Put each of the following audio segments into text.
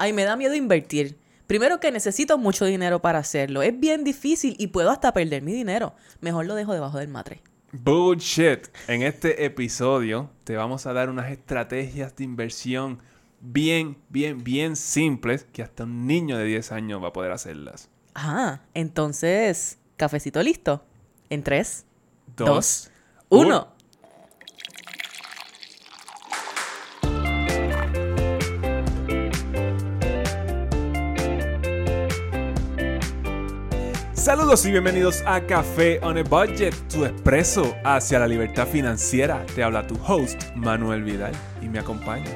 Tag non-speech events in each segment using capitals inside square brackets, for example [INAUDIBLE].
Ay, me da miedo invertir. Primero que necesito mucho dinero para hacerlo. Es bien difícil y puedo hasta perder mi dinero. Mejor lo dejo debajo del matre. Bullshit. En este episodio te vamos a dar unas estrategias de inversión bien, bien, bien simples que hasta un niño de 10 años va a poder hacerlas. Ah, entonces, cafecito listo. En 3, Dos, 2, 1. Saludos y bienvenidos a Café on a Budget, tu expreso hacia la libertad financiera. Te habla tu host, Manuel Vidal, y me acompaña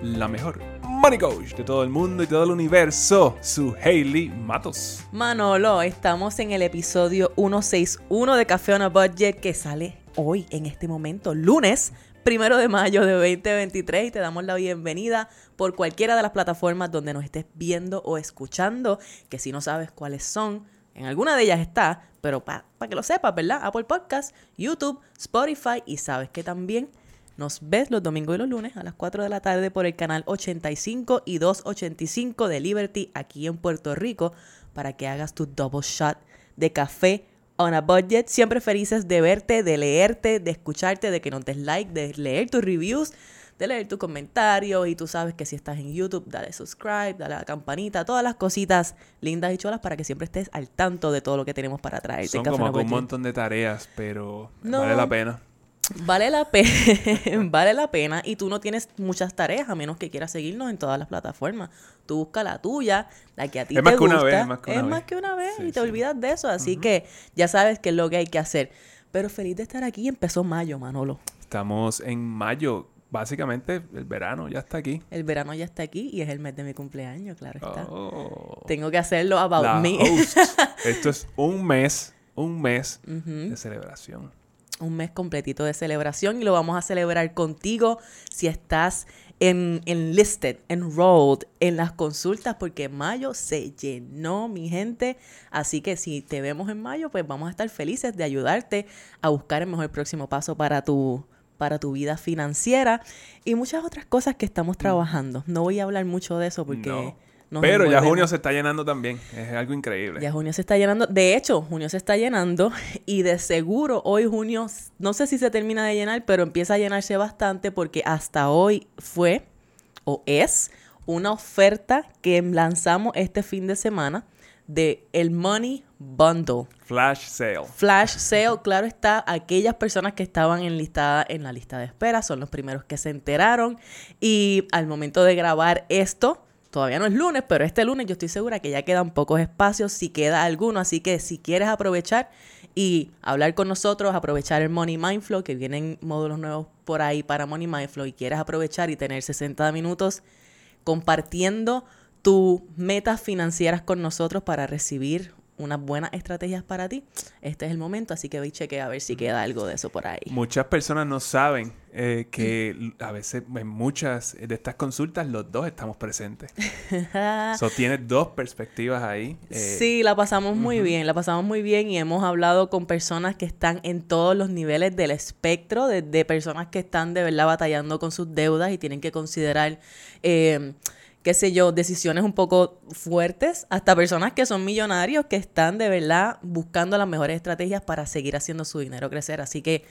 la mejor money coach de todo el mundo y todo el universo, su Hailey Matos. Manolo, estamos en el episodio 161 de Café on a Budget que sale hoy, en este momento, lunes primero de mayo de 2023 y te damos la bienvenida por cualquiera de las plataformas donde nos estés viendo o escuchando, que si no sabes cuáles son, en alguna de ellas está, pero para que lo sepas, ¿verdad? Apple Podcast, YouTube, Spotify y sabes que también nos ves los domingos y los lunes a las 4 de la tarde por el canal 85 y 285 de Liberty aquí en Puerto Rico para que hagas tu double shot de café on a budget. Siempre felices de verte, de leerte, de escucharte, de que nos des like, de leer tus reviews, de leer tus comentarios. Y tú sabes que si estás en YouTube, dale subscribe, dale a la campanita, todas las cositas lindas y chulas para que siempre estés al tanto de todo lo que tenemos para traerte. Son Café como un montón de tareas, pero No. vale la pena. Vale la pena, [LAUGHS] vale la pena y tú no tienes muchas tareas a menos que quieras seguirnos en todas las plataformas. Tú busca la tuya, la que a ti Es te más que una gusta. vez, es más que una Es vez. más que una vez Sí, y te sí. olvidas de eso, así que ya sabes qué es lo que hay que hacer. Pero feliz de estar aquí, empezó mayo, Manolo. Estamos en mayo, básicamente el verano ya está aquí. El verano ya está aquí y es el mes de mi cumpleaños, claro está. Oh. Tengo que hacerlo about La me. host. [LAUGHS] Esto es un mes, un mes de celebración. un mes completito de celebración y lo vamos a celebrar contigo si estás en, enlisted, enrolled en las consultas porque mayo se llenó mi gente, así que si te vemos en mayo pues vamos a estar felices de ayudarte a buscar el mejor próximo paso para tu para tu vida financiera y muchas otras cosas que estamos trabajando. No voy a hablar mucho de eso porque No. nos Pero ya junio se está llenando también. Es algo increíble. Ya junio se está llenando. De hecho, junio se está llenando [LAUGHS] y de seguro hoy junio, no sé si se termina de llenar, pero empieza a llenarse bastante porque hasta hoy fue o es una oferta que lanzamos este fin de semana de el Money Bundle. Flash sale. Flash sale, claro está, aquellas personas que estaban enlistadas en la lista de espera son los primeros que se enteraron y al momento de grabar esto, todavía no es lunes, pero este lunes yo estoy segura que ya quedan pocos espacios, si queda alguno, así que si quieres aprovechar y hablar con nosotros, aprovechar el Money Mindflow, que vienen módulos nuevos por ahí para Money Mindflow y quieres aprovechar y tener 60 minutos compartiendo tus metas financieras con nosotros para recibir unas buenas estrategias para ti, este es el momento, así que ve y chequea a ver si queda algo de eso por ahí. Muchas personas no saben eh, que a veces en muchas de estas consultas los dos estamos presentes. [LAUGHS] so, tienes dos perspectivas ahí. eh, Sí, la pasamos muy bien, la pasamos muy bien y hemos hablado con personas que están en todos los niveles del espectro, de, de personas que están de verdad batallando con sus deudas y tienen que considerar, eh, qué sé yo, decisiones un poco fuertes, hasta personas que son millonarios que están de verdad buscando las mejores estrategias para seguir haciendo su dinero crecer. Así que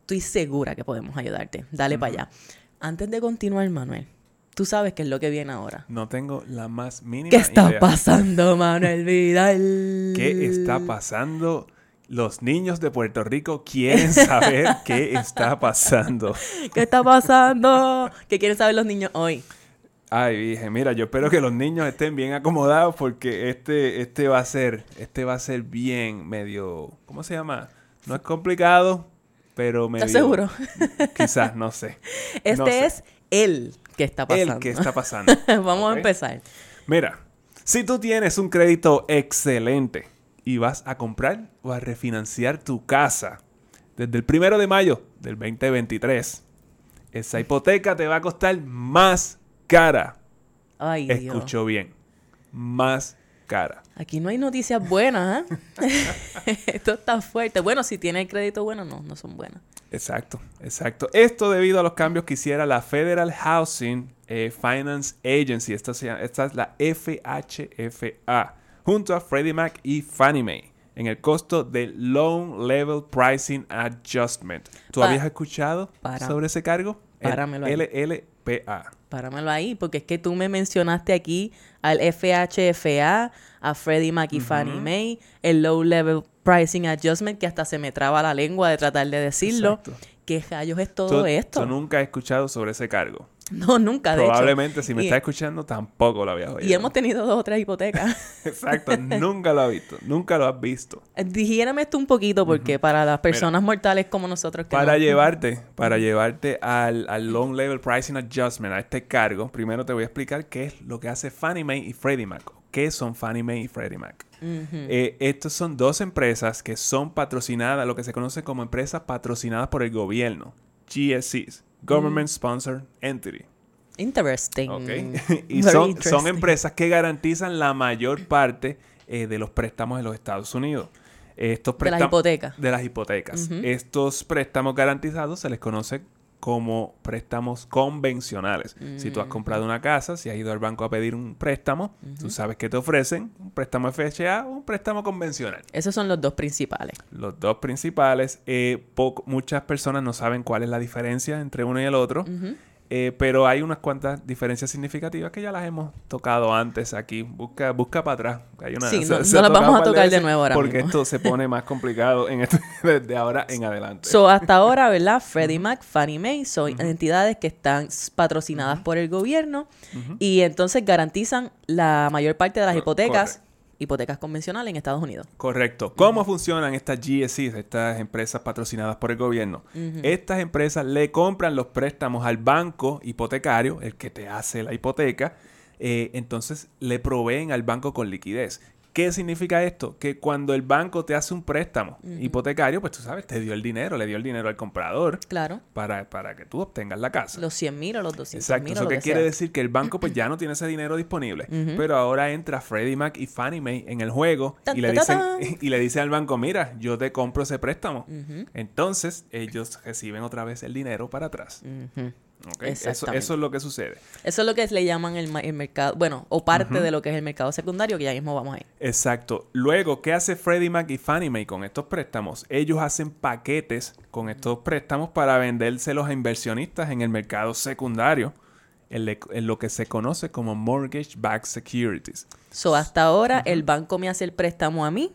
estoy segura que podemos ayudarte. Dale para allá. Antes de continuar, Manuel, tú sabes qué es lo que viene ahora. No tengo la más mínima ¿Qué está idea. pasando, Manuel [LAUGHS] Vidal? ¿Qué está pasando? Los niños de Puerto Rico quieren saber [LAUGHS] qué está pasando. ¿Qué está pasando? ¿Qué quieren saber los niños hoy? Ay, dije, mira, yo espero que los niños estén bien acomodados porque este, este va a ser, este va a ser bien medio, ¿cómo se llama? No es complicado, pero medio. ¿Estás seguro? [LAUGHS] Quizás, no sé. [LAUGHS] Este No sé. es el que está pasando. El que está pasando. Vamos a empezar. Mira, si tú tienes un crédito excelente y vas a comprar o a refinanciar tu casa desde el primero de mayo del 2023, esa hipoteca te va a costar más cara. Ay, Dios. Escuchó bien. Más cara. Aquí no hay noticias buenas, ¿eh? [LAUGHS] Esto está fuerte. Bueno, si tiene el crédito bueno, no, no son buenas. Exacto, exacto. Esto debido a los cambios que hiciera la Federal Housing eh, Finance Agency, esta, esta es la FHFA, junto a Freddie Mac y Fannie Mae en el costo del Loan Level Pricing Adjustment. ¿Tú habías escuchado sobre ese cargo? El LLPA. Páramelo ahí, porque es que tú me mencionaste aquí al FHFA, a Freddie Mac y Fannie Mae, el Low Level Pricing Adjustment, que hasta se me traba la lengua de tratar de decirlo. Exacto. ¿Qué rayos es todo esto? Yo nunca he escuchado sobre ese cargo. [LAUGHS] No, nunca, de Probablemente si me está escuchando tampoco lo había oído. Y hemos tenido dos o tres hipotecas. [LAUGHS] Exacto, nunca lo has visto, nunca lo has visto. Eh, dijérame esto un poquito porque para las personas mortales como nosotros... Que para llevarte, para llevarte al, al Long Level Pricing Adjustment, a este cargo, primero te voy a explicar qué es lo que hace Fannie Mae y Freddie Mac. ¿Qué son Fannie Mae y Freddie Mac? Eh, estas son dos empresas que son patrocinadas, lo que se conoce como empresas patrocinadas por el gobierno, GSCs. Government Sponsored Entity. Interesting. [LAUGHS] y son, son, empresas que garantizan la mayor parte eh, de los préstamos de los Estados Unidos. Estos de las hipotecas. De las hipotecas. Estos préstamos garantizados se les conoce como préstamos convencionales. Si tú has comprado una casa, si has ido al banco a pedir un préstamo, tú sabes que te ofrecen un préstamo FHA o un préstamo convencional. Esos son los dos principales. Los dos principales. Eh, muchas personas no saben cuál es la diferencia entre uno y el otro. Eh, pero hay unas cuantas diferencias significativas que ya las hemos tocado antes aquí. Busca, busca para atrás. Hay sí, no, las vamos a tocar de nuevo ahora Porque esto se pone más complicado en esto, [LAUGHS] desde ahora en adelante. So, hasta ahora, ¿verdad? Freddie Mac, Fannie Mae son entidades que están patrocinadas por el gobierno y entonces garantizan la mayor parte de las hipotecas hipotecas convencionales en Estados Unidos. Correcto. ¿Cómo funcionan estas GSEs, estas empresas patrocinadas por el gobierno? Estas empresas le compran los préstamos al banco hipotecario, el que te hace la hipoteca, eh, entonces le proveen al banco con liquidez. ¿Qué significa esto? Que cuando el banco te hace un préstamo hipotecario, pues tú sabes, te dio el dinero, le dio el dinero al comprador. Claro. Para, para que tú obtengas la casa. Los 100 mil o los 200 Exacto. ¿Eso qué quiere decir? Que el banco pues [CLEARS THROAT] ya no tiene ese dinero disponible. Pero ahora entra Freddie Mac y Fannie Mae en el juego [LAUGHS] y, le dicen, y le dicen al banco, mira, yo te compro ese préstamo. Entonces ellos reciben otra vez el dinero para atrás. Eso, es lo que sucede. Eso es lo que le llaman el, mercado, bueno, o parte de lo que es el mercado secundario, que ya mismo vamos a ir. Exacto. Luego, ¿qué hace Freddie Mac y Fannie Mae con estos préstamos? Ellos hacen paquetes con estos préstamos para vendérselos a inversionistas en el mercado secundario, en, lo que se conoce como mortgage backed securities. So, hasta ahora el banco me hace el préstamo a mí,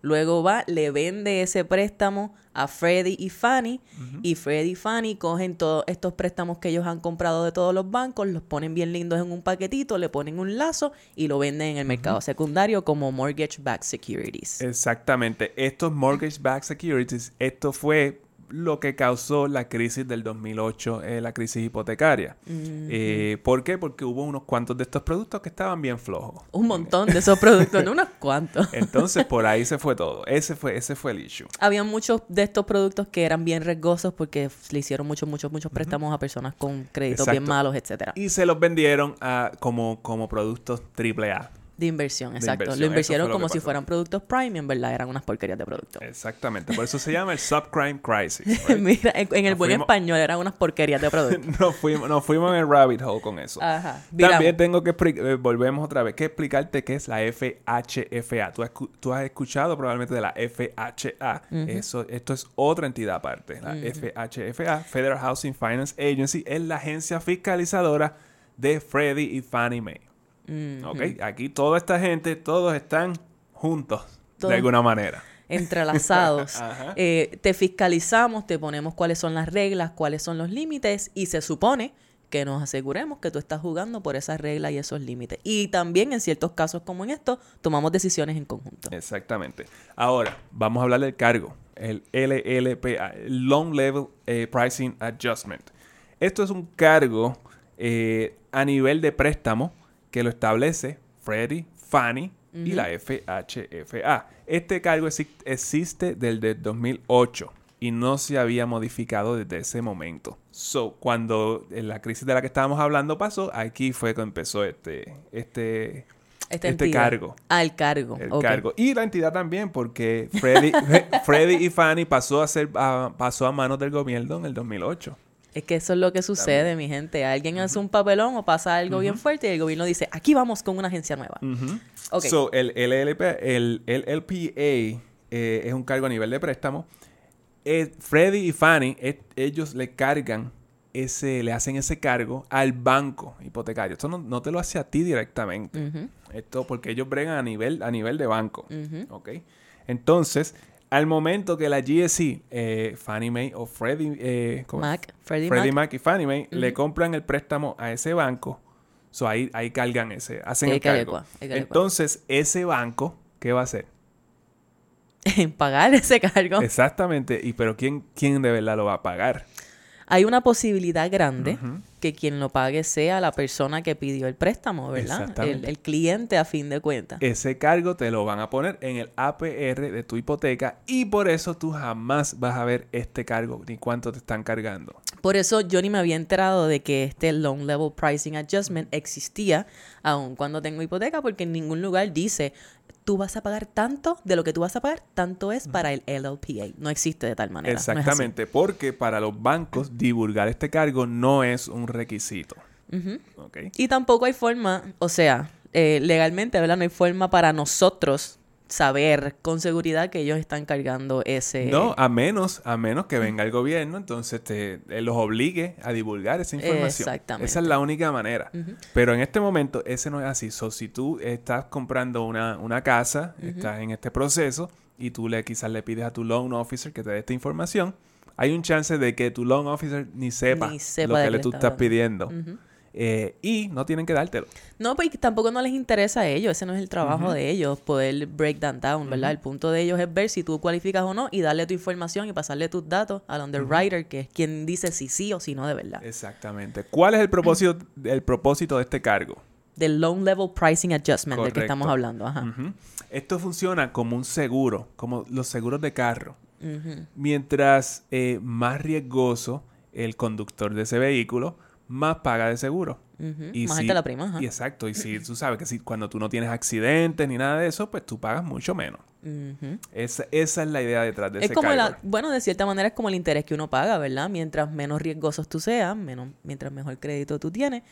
luego va, le vende ese préstamo a Freddie y Fannie y Freddie y Fannie cogen todos estos préstamos que ellos han comprado de todos los bancos, los ponen bien lindos en un paquetito, le ponen un lazo y lo venden en el mercado secundario como mortgage backed securities. Exactamente, estos mortgage backed securities, esto fue lo que causó la crisis del 2008, eh, la crisis hipotecaria. Eh, ¿Por qué? Porque hubo unos cuantos de estos productos que estaban bien flojos. Un montón de esos productos, no unos cuantos. [LAUGHS] Entonces, por ahí se fue todo. Ese fue, ese fue el issue. Había muchos de estos productos que eran bien riesgosos porque le hicieron muchos, muchos, muchos préstamos a personas con créditos bien malos, etcétera. Y se los vendieron a, como, como productos AAA. De inversión, exacto. lo invirtieron como si fueran productos prime y en verdad eran unas porquerías de productos. Exactamente. Por eso se llama el subprime crisis. [LAUGHS] Mira, en, el buen español eran unas porquerías de productos. [LAUGHS] nos, fuimos, nos fuimos en el rabbit hole con eso. Ajá. También tengo que eh, volvemos otra vez, que explicarte qué es la FHFA. Tú has, tú has escuchado probablemente de la FHA. eso, esto es otra entidad aparte. La FHFA, Federal Housing Finance Agency, es la agencia fiscalizadora de Freddie y Fannie Mae. Ok, aquí toda esta gente, todos están juntos de alguna manera. Entrelazados. [LAUGHS] Eh, te fiscalizamos, te ponemos cuáles son las reglas, cuáles son los límites y se supone que nos aseguremos que tú estás jugando por esas reglas y esos límites. Y también en ciertos casos como en esto, tomamos decisiones en conjunto. Exactamente. Ahora, vamos a hablar del cargo, el LLPA, Long Level eh, Pricing Adjustment. Esto es un cargo eh, a nivel de préstamo que lo establece Freddie, Fannie y la FHFA. Este cargo existe desde 2008 y no se había modificado desde ese momento. So, cuando la crisis de la que estábamos hablando pasó, aquí fue cuando empezó este, este Esta este entidad. cargo. Ah, el cargo. El cargo. Y la entidad también, porque Freddy, [LAUGHS] Freddy y Fanny pasó a ser a- pasó a manos del gobierno en el 2008. Es que eso es lo que sucede, mi gente. Alguien hace un papelón o pasa algo bien fuerte y el gobierno dice, aquí vamos con una agencia nueva. Ujú. Ok. So, el, LLP, el, eh, es un cargo a nivel de préstamo. Eh, Freddy y Fanny, eh, ellos le cargan ese, le hacen ese cargo al banco hipotecario. Esto no, no te lo hace a ti directamente. Esto porque ellos bregan a nivel, a nivel de banco. ¿Ok? Entonces, al momento que la GSE, eh, Fannie Mae o Freddie, eh. Mac, Freddie, Freddie Mac. Mac y Fannie Mae le compran el préstamo a ese banco, so ahí, ahí cargan ese, hacen Ahí el cargo. calecua, ahí calecua. Entonces, ese banco, ¿qué va a hacer? En [LAUGHS] pagar ese cargo. Exactamente. Y pero ¿quién, quién de verdad lo va a pagar? Hay una posibilidad grande que quien lo pague sea la persona que pidió el préstamo, ¿verdad? Exactamente. el cliente a fin de cuentas. Ese cargo te lo van a poner en el APR de tu hipoteca y por eso tú jamás vas a ver este cargo ni cuánto te están cargando. Por eso yo ni me había enterado de que este Loan Level Pricing Adjustment existía aun cuando tengo hipoteca, porque en ningún lugar dice tú vas a pagar tanto de lo que tú vas a pagar, tanto es para el LLPA. No existe de tal manera. no. Exactamente, porque para los bancos divulgar este cargo no es un requisito. Ujú. ¿ok? Y tampoco hay forma, o sea, eh, legalmente, ¿verdad? No hay forma para nosotros saber con seguridad que ellos están cargando ese... No, a menos, a menos que venga el gobierno, entonces te eh, los obligue a divulgar esa información. Exactamente. Esa es la única manera. Pero en este momento ese no es así. So, si tú estás comprando una, una casa, estás en este proceso y tú le quizás le pides a tu loan officer que te dé esta información, hay un chance de que tu loan officer ni sepa, Ni sepa lo que le tú está estás hablando. pidiendo. Eh, y no tienen que dártelo. No, pues tampoco no les interesa a ellos, ese no es el trabajo de ellos, poder break that down, ¿verdad? El punto de ellos es ver si tú cualificas o no y darle tu información y pasarle tus datos al underwriter, que es quien dice si sí o si no de verdad. Exactamente. ¿Cuál es el propósito, el propósito de este cargo? Del Loan Level Pricing Adjustment del que estamos hablando, ajá. Esto funciona como un seguro, como los seguros de carro. Mientras eh, más riesgoso el conductor de ese vehículo, más paga de seguro. Y Más si- alta la prima, ajá. y exacto. Y si tú sabes que si cuando tú no tienes accidentes ni nada de eso, pues tú pagas mucho menos. Ujú. Esa, esa es la idea detrás de Es ese como la, bueno, de cierta manera es como el interés que uno paga, ¿verdad? Mientras menos riesgosos tú seas, menos, mientras mejor crédito tú tienes,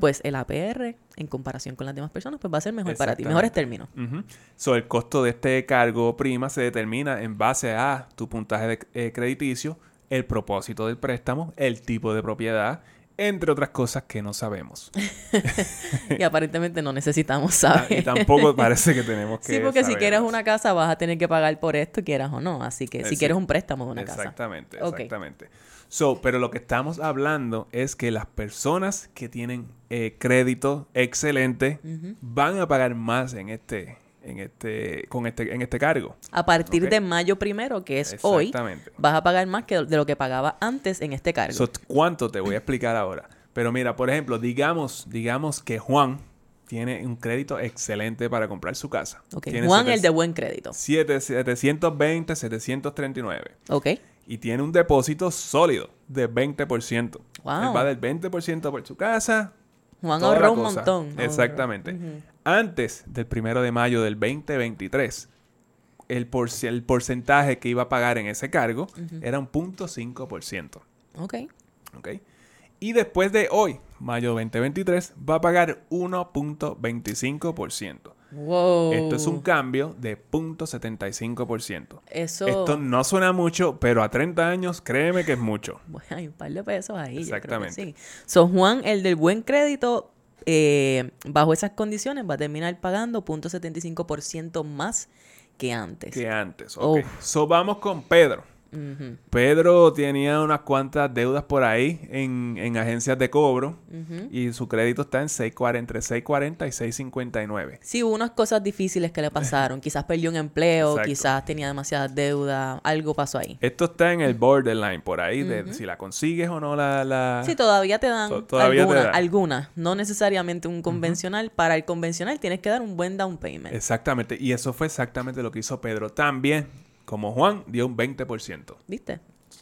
pues el APR, en comparación con las demás personas, pues va a ser mejor para ti. Mejores términos. Ujú. So, el costo de este cargo prima se determina en base a tu puntaje de, eh, crediticio, el propósito del préstamo, el tipo de propiedad, entre otras cosas que no sabemos. [LAUGHS] y aparentemente no necesitamos Ah, y saber. tampoco parece que tenemos [LAUGHS] que Sí, porque si quieres una casa vas a tener que pagar por esto, quieras o no. Así que si sí. quieres un préstamo de una casa. Exactamente, exactamente. So, pero lo que estamos hablando es que las personas que tienen eh, crédito excelente van a pagar más en este, en este, con este, en este cargo. A partir de mayo primero, que es hoy, vas a pagar más que de lo que pagaba antes en este cargo. So, ¿Cuánto te voy a explicar ahora? Pero mira, por ejemplo, digamos, digamos que Juan tiene un crédito excelente para comprar su casa. Ok, Tiene Juan, el de buen crédito. siete- 720, 739. Ok. Y tiene un depósito sólido de 20%. Wow. Él va del 20% por su casa. Juan ahorró un montón. Exactamente. Antes del primero de mayo del 2023, el, por- el porcentaje que iba a pagar en ese cargo era un 0.5%. Ok. ¿ok? Y después de hoy, mayo 2023, va a pagar 1.25%. Wow. Esto es un cambio de 0.75%. Eso. Esto no suena mucho, pero a 30 años, créeme que es mucho. Bueno, hay un par de pesos ahí. yo creo que Exactamente. sí. So, Juan, el del buen crédito, eh, bajo esas condiciones, va a terminar pagando 0.75% más que antes. que antes. ok. Uf. So vamos con Pedro. Pedro tenía unas cuantas deudas por ahí en, en agencias de cobro y su crédito está en 640, entre 640 y 659. Sí, hubo unas cosas difíciles que le pasaron. [LAUGHS] Quizás perdió un empleo, Exacto. quizás tenía demasiadas deudas, algo pasó ahí. Esto está en el borderline por ahí de si la consigues o no la... la- Sí, todavía te dan todavía te no necesariamente un convencional. Para el convencional tienes que dar un buen down payment. Exactamente. Y eso fue exactamente lo que hizo Pedro. También, como Juan, dio un 20%. ¿Viste?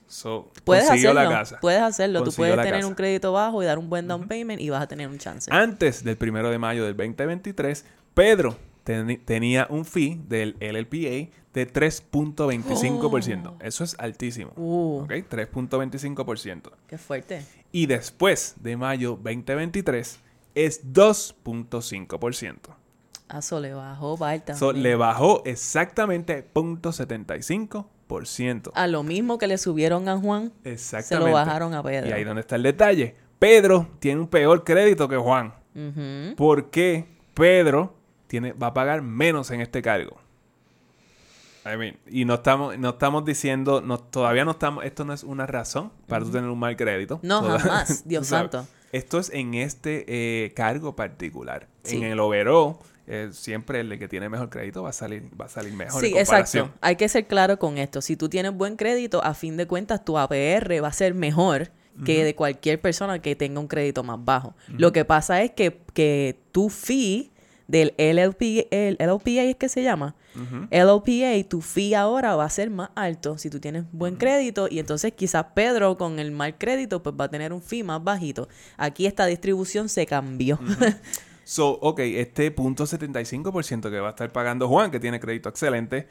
So, Puedes hacerlo. la casa. Puedes hacerlo. Tú puedes tener casa. un crédito bajo y dar un buen down payment y vas a tener un chance. Antes del primero de mayo del 2023, Pedro tenía un fee del LLPA de 3.25%. Eso es altísimo. Uh, ¿Ok? 3.25%. qué fuerte. Y después de mayo 2023 es 2.5%. Ah, le bajó Barta. So, le bajó exactamente 0.75%. A lo mismo que le subieron a Juan, se Exactamente. lo bajaron a Pedro. Y ahí donde está el detalle. Pedro tiene un peor crédito que Juan. Ujú. ¿Por qué Pedro tiene, va a pagar menos en este cargo? I mean, y no estamos, no estamos diciendo, no, todavía no estamos, esto no es una razón para tú tener un mal crédito. No, Toda- jamás, [LAUGHS] Dios santo. Esto es en este eh, cargo particular. Sí. En el overall, eh, siempre el que tiene mejor crédito va a salir, va a salir mejor Sí, en comparación. exacto. Hay que ser claro con esto. Si tú tienes buen crédito, a fin de cuentas tu APR va a ser mejor que de cualquier persona que tenga un crédito más bajo. Lo que pasa es que, que tu fee del LLP, el LLPA es que se llama. Ujú. LLPA, tu fee ahora va a ser más alto si tú tienes buen crédito y entonces quizás Pedro con el mal crédito pues va a tener un fee más bajito. Aquí esta distribución se cambió. [LAUGHS] So, ok, este punto 75% que va a estar pagando Juan, que tiene crédito excelente,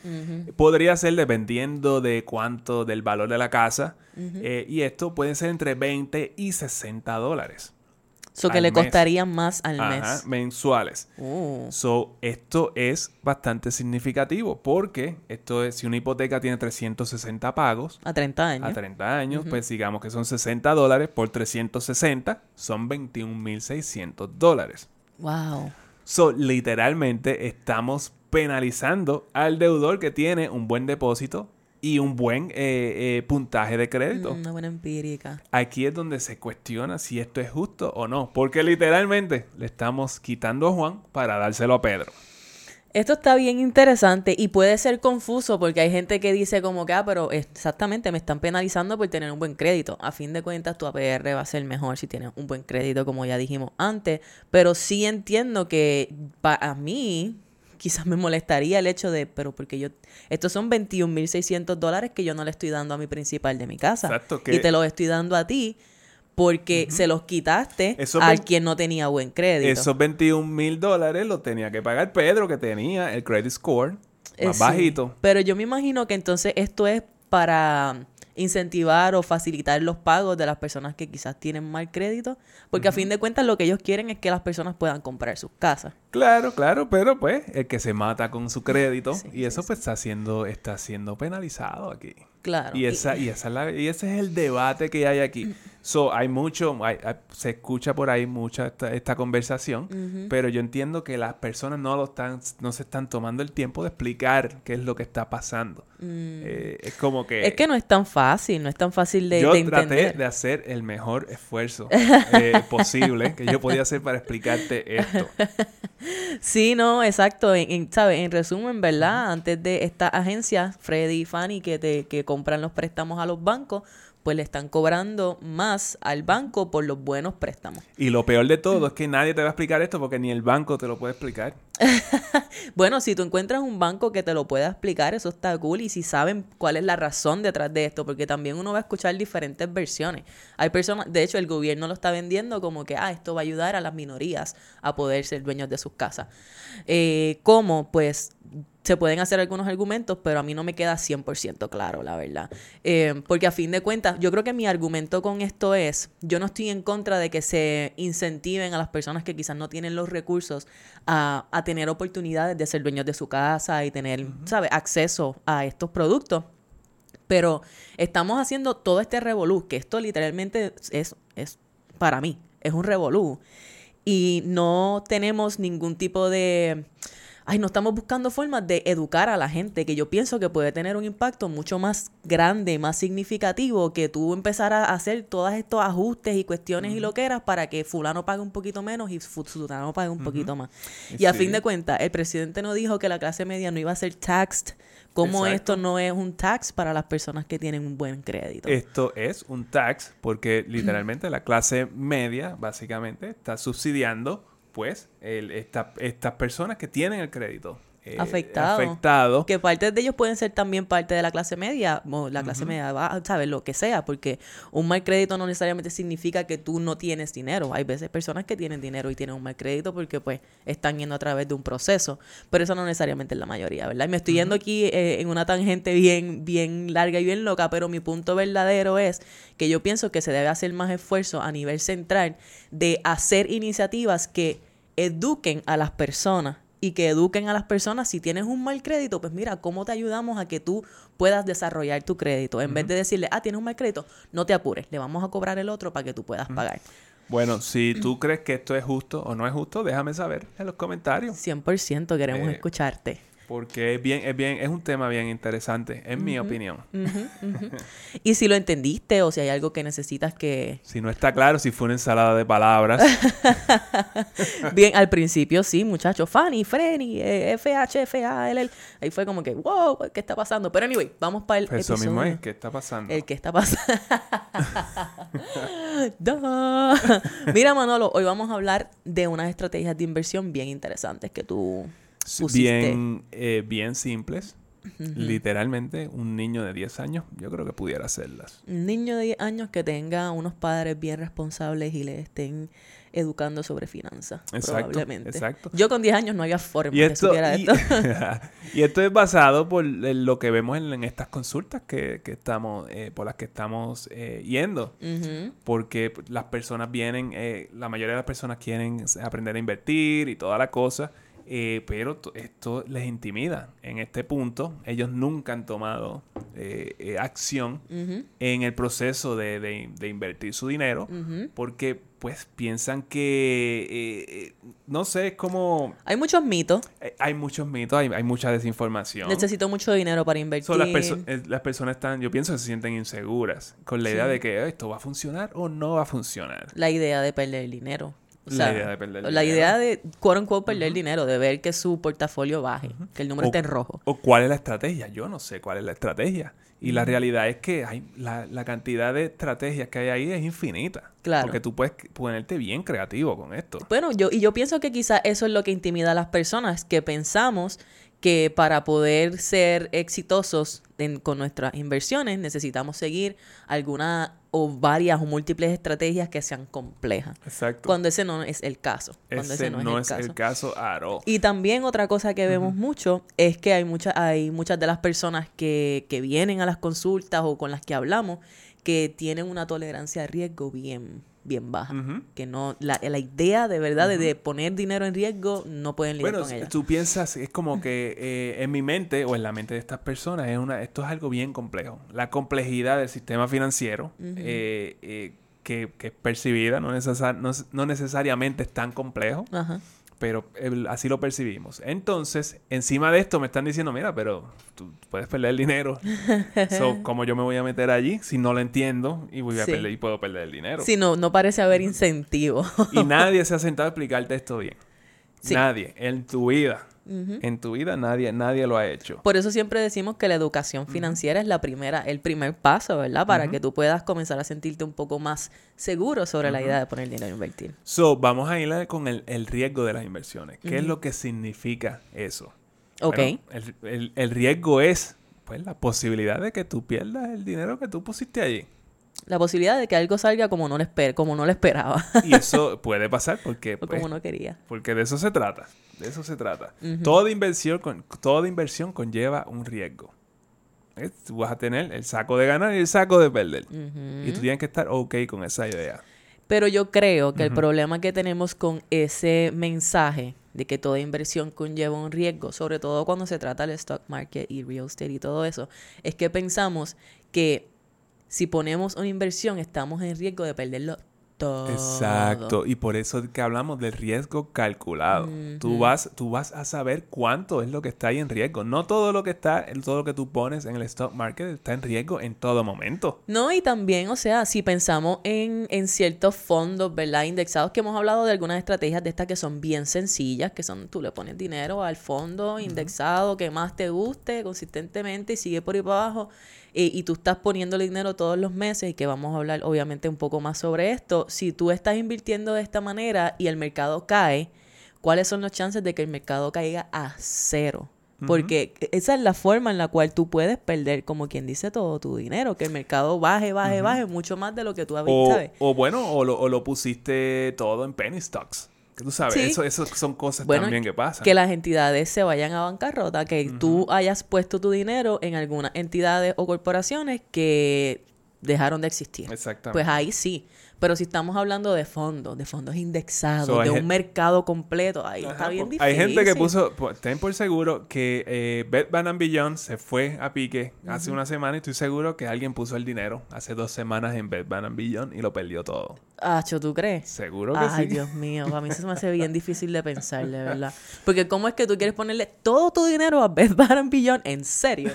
podría ser dependiendo de cuánto del valor de la casa. eh, y esto puede ser entre 20 y 60 dólares. Eso que le mes. costaría más al Ajá, mes. mensuales. Uh, So, esto es bastante significativo porque esto es, si una hipoteca tiene 360 pagos a 30 años. a 30 años, pues digamos que son 60 dólares por 360, son 21.600 dólares. Wow. So, literalmente estamos penalizando al deudor que tiene un buen depósito y un buen eh, eh, puntaje de crédito. Mm, Una buena empírica. Aquí es donde se cuestiona si esto es justo o no, porque literalmente le estamos quitando a Juan para dárselo a Pedro. Esto está bien interesante y puede ser confuso porque hay gente que dice como que, ah, pero exactamente me están penalizando por tener un buen crédito. A fin de cuentas, tu APR va a ser mejor si tienes un buen crédito, como ya dijimos antes. Pero sí entiendo que para mí, quizás me molestaría el hecho de, pero porque yo, estos son 21.600 dólares que yo no le estoy dando a mi principal de mi casa. Exacto, que- Y te los estoy dando a ti porque se los quitaste Esos al quien no tenía buen crédito. Esos 21 mil dólares los tenía que pagar Pedro, que tenía el credit score Eh, más sí. bajito. Pero yo me imagino que entonces esto es para incentivar o facilitar los pagos de las personas que quizás tienen mal crédito, porque a fin de cuentas lo que ellos quieren es que las personas puedan comprar sus casas. Claro, claro, pero pues el que se mata con su crédito Sí, y eso pues está siendo está siendo penalizado aquí. Claro. Y, esa, y, esa es la- y ese es el debate que hay aquí. So, hay mucho, hay- hay- se escucha por ahí mucha esta, esta conversación, pero yo entiendo que las personas no lo están, no se están tomando el tiempo de explicar qué es lo que está pasando. Eh, es como que, Mm. es que no es tan fácil, no es tan fácil de, yo de traté de hacer el mejor esfuerzo [LAUGHS] eh, posible que yo podía hacer para explicarte esto. [LAUGHS] Sí, no, exacto. En, en- ¿sabes? En resumen, ¿verdad? Antes de estas agencias, Freddy y Fanny, que, te, que compran los préstamos a los bancos, pues le están cobrando más al banco por los buenos préstamos. Y lo peor de todo es que nadie te va a explicar esto porque ni el banco te lo puede explicar. [LAUGHS] Bueno, si tú encuentras un banco que te lo pueda explicar, eso está cool. Y si saben cuál es la razón detrás de esto, porque también uno va a escuchar diferentes versiones. Hay personas, de hecho, el gobierno lo está vendiendo como que, ah, esto va a ayudar a las minorías a poder ser dueños de sus casas. Eh, ¿Cómo? Pues se pueden hacer algunos argumentos, pero a mí no me queda 100% claro, la verdad. Eh, porque a fin de cuentas, yo creo que mi argumento con esto es, yo no estoy en contra de que se incentiven a las personas que quizás no tienen los recursos a, a tener oportunidades de ser dueños de su casa y tener, ¿sabes?, acceso a estos productos. Pero estamos haciendo todo este revolú, que esto literalmente es, es para mí, es un revolú. Y no tenemos ningún tipo de... Ay, no estamos buscando formas de educar a la gente, que yo pienso que puede tener un impacto mucho más grande, más significativo, que tú empezar a hacer todos estos ajustes y cuestiones y lo que eras para que fulano pague un poquito menos y fu- fulano pague un poquito más. Y a fin de cuentas, el presidente no dijo que la clase media no iba a ser taxed. ¿Cómo Exacto. esto no es un tax para las personas que tienen un buen crédito? Esto es un tax porque [CLEARS THROAT] literalmente la clase media básicamente está subsidiando pues el- esta- estas personas que tienen el crédito. Eh, Afectado. afectado. Que parte de ellos pueden ser también parte de la clase media, o la clase media, va, ¿sabes? Lo que sea, porque un mal crédito no necesariamente significa que tú no tienes dinero. Hay veces personas que tienen dinero y tienen un mal crédito porque pues están yendo a través de un proceso, pero eso no necesariamente es la mayoría, ¿verdad? Y me estoy yendo aquí eh, en una tangente bien, bien larga y bien loca, pero mi punto verdadero es que yo pienso que se debe hacer más esfuerzo a nivel central de hacer iniciativas que eduquen a las personas y que eduquen a las personas si tienes un mal crédito, pues mira, ¿cómo te ayudamos a que tú puedas desarrollar tu crédito? En vez de decirle, ah, tienes un mal crédito, no te apures, le vamos a cobrar el otro para que tú puedas pagar. Bueno, si [CLEARS THROAT] tú crees que esto es justo o no es justo, déjame saber en los comentarios. 100% queremos Eh, escucharte. Porque es bien, es bien, es un tema bien interesante, en mi opinión. Y si lo entendiste o si hay algo que necesitas que... Si no está claro, si fue una ensalada de palabras, [LAUGHS] Bien, al principio sí, muchachos, Fanny, Frenny, eh, FH, FAL, ahí fue como que, wow, ¿qué está pasando? Pero anyway, vamos para el pues eso mismo es, ¿qué está pasando? El que está pasando. [LAUGHS] Mira, Manolo, hoy vamos a hablar de unas estrategias de inversión bien interesantes que tú pusiste. bien, eh, bien simples. Literalmente, un niño de 10 años, yo creo que pudiera hacerlas. Un niño de 10 años que tenga unos padres bien responsables y le estén educando sobre finanzas, Exacto, probablemente. exacto. Yo con 10 años no había forma de esto, supiera y, esto. [LAUGHS] y esto es basado por lo que vemos en, en estas consultas que, que estamos, eh, por las que estamos eh, yendo. Porque las personas vienen, eh, la mayoría de las personas quieren aprender a invertir y toda la cosa, eh, pero to- esto les intimida. En este punto, ellos nunca han tomado eh, eh, acción en el proceso de, de- de invertir su dinero porque pues piensan que, eh, eh, no sé, es como... Hay muchos mitos. Hay muchos mitos, hay, hay mucha desinformación. Necesito mucho dinero para invertir. So, las, perso- las personas están, yo pienso que se sienten inseguras con la idea de que "Eh, esto va a funcionar o no va a funcionar. la idea de perder dinero. O La idea de perder La dinero. idea de, quote unquote, perder dinero, de ver que su portafolio baje, que el número O- esté en rojo. ¿O cuál es la estrategia? Yo no sé cuál es la estrategia. Y la realidad es que hay la, la cantidad de estrategias que hay ahí es infinita. Claro. Porque tú puedes ponerte bien creativo con esto. Bueno, yo, y yo pienso que quizás eso es lo que intimida a las personas, que pensamos que para poder ser exitosos en- con nuestras inversiones necesitamos seguir alguna o varias o múltiples estrategias que sean complejas. Exacto. Cuando ese no es el caso. Cuando Ese no, no es el caso. el caso at all. Y también otra cosa que vemos mucho es que hay, mucha, hay muchas de las personas que, que vienen a las consultas o con las que hablamos que tienen una tolerancia de riesgo bien, bien baja. Que no, la, la idea de verdad de, de poner dinero en riesgo no pueden lidiar Bueno, con ella. tú piensas, es como que eh, en mi mente o en la mente de estas personas, es una, esto es algo bien complejo. La complejidad del sistema financiero, eh, eh, que, que es percibida, no, necesar- no, no necesariamente es tan complejo, Ajá. Pero el- así lo percibimos. Entonces, encima de esto me están diciendo, mira, pero tú puedes perder el dinero. [LAUGHS] so, ¿Cómo yo me voy a meter allí si no lo entiendo y, voy a Sí. perder, y puedo perder el dinero? Sí, no, no parece haber incentivo. Y [LAUGHS] nadie se ha sentado a explicarte esto bien. Sí. Nadie. En tu vida. En tu vida nadie, nadie lo ha hecho. Por eso siempre decimos que la educación financiera es la primera, el primer paso, ¿verdad? Para que tú puedas comenzar a sentirte un poco más seguro sobre la idea de poner dinero a invertir. So, vamos a ir con el, el riesgo de las inversiones. ¿Qué es lo que significa eso? Ok. Bueno, el, el- el riesgo es pues la posibilidad de que tú pierdas el dinero que tú pusiste allí. La posibilidad de que algo salga como no lo, esper como no lo esperaba Y eso [LAUGHS] puede pasar porque, o pues, como no quería. porque de eso se trata. De eso se trata. toda, inversión con, toda inversión conlleva un riesgo. ¿Eh? Tú vas a tener el saco de ganar y el saco de perder. Y tú tienes que estar ok con esa idea. Pero yo creo que el problema que tenemos con ese mensaje de que toda inversión conlleva un riesgo, sobre todo cuando se trata del stock market y real estate y todo eso, es que pensamos que si ponemos una inversión estamos en riesgo de perderlo todo. Exacto, y por eso es que hablamos del riesgo calculado. Tú vas, tú vas a saber cuánto es lo que está ahí en riesgo. No todo lo que está, todo lo que tú pones en el stock market está en riesgo en todo momento. No, y también, o sea, si pensamos en, en ciertos fondos, ¿verdad? Indexados, que hemos hablado de algunas estrategias de estas que son bien sencillas, que son tú le pones dinero al fondo indexado que más te guste consistentemente y sigue por ahí para abajo. Eh, y tú estás poniéndole dinero todos los meses y que vamos a hablar obviamente un poco más sobre esto. Si tú estás invirtiendo de esta manera y el mercado cae, ¿cuáles son los chances de que el mercado caiga a cero? Porque esa es la forma en la cual tú puedes perder, como quien dice, todo tu dinero. Que el mercado baje, baje, baje, mucho más de lo que tú habías, O, ¿sabes? o bueno, o lo, o lo pusiste todo en penny stocks. Tú sabes, Sí. eso, eso son cosas Bueno, también que pasan. Que las entidades se vayan a bancarrota, que tú hayas puesto tu dinero en algunas entidades o corporaciones que dejaron de existir. Exactamente. Pues ahí sí. Pero si estamos hablando de fondos, de fondos indexados, So, de un mercado completo, ahí Ajá, está bien difícil. Hay gente que puso, pues, ten por seguro que eh, Bed Bath Beyond se fue a pique hace una semana y estoy seguro que alguien puso el dinero hace dos semanas en Bed Bath Beyond y lo perdió todo. Acho, ¿tú crees? Seguro que Ay, sí. Dios mío, para mí eso me hace bien [LAUGHS] difícil de pensar, de verdad. Porque ¿cómo es que tú quieres ponerle todo tu dinero a Bed Bath Beyond? ¿En serio?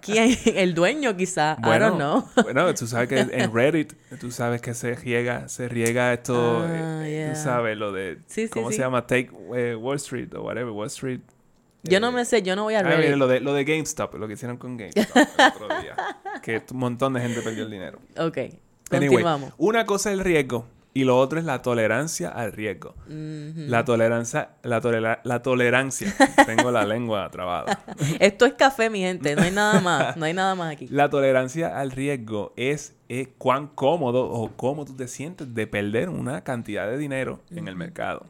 ¿Quién? [LAUGHS] El dueño quizá, I don't know. bueno, tú sabes que en [LAUGHS] Reddit, tú sabes que se riega, se riega esto, Ah, eh, yeah. tú sabes lo de, Sí, ¿cómo sí. se llama? Take eh, Wall Street o whatever, Wall Street. Yo no Eh, me sé, yo no voy a Ah, mira, Reddit. lo de, lo de GameStop, lo que hicieron con GameStop el otro día. Que un montón de gente perdió el dinero. Ok, Anyway, una cosa es el riesgo y lo otro es la tolerancia al riesgo. La tolerancia, la, tolera- la tolerancia. [LAUGHS] Tengo la lengua trabada. Esto es café, mi gente, no hay nada más, no hay nada más aquí. La tolerancia al riesgo es cuán cómodo o cómo tú te sientes de perder una cantidad de dinero en el mercado.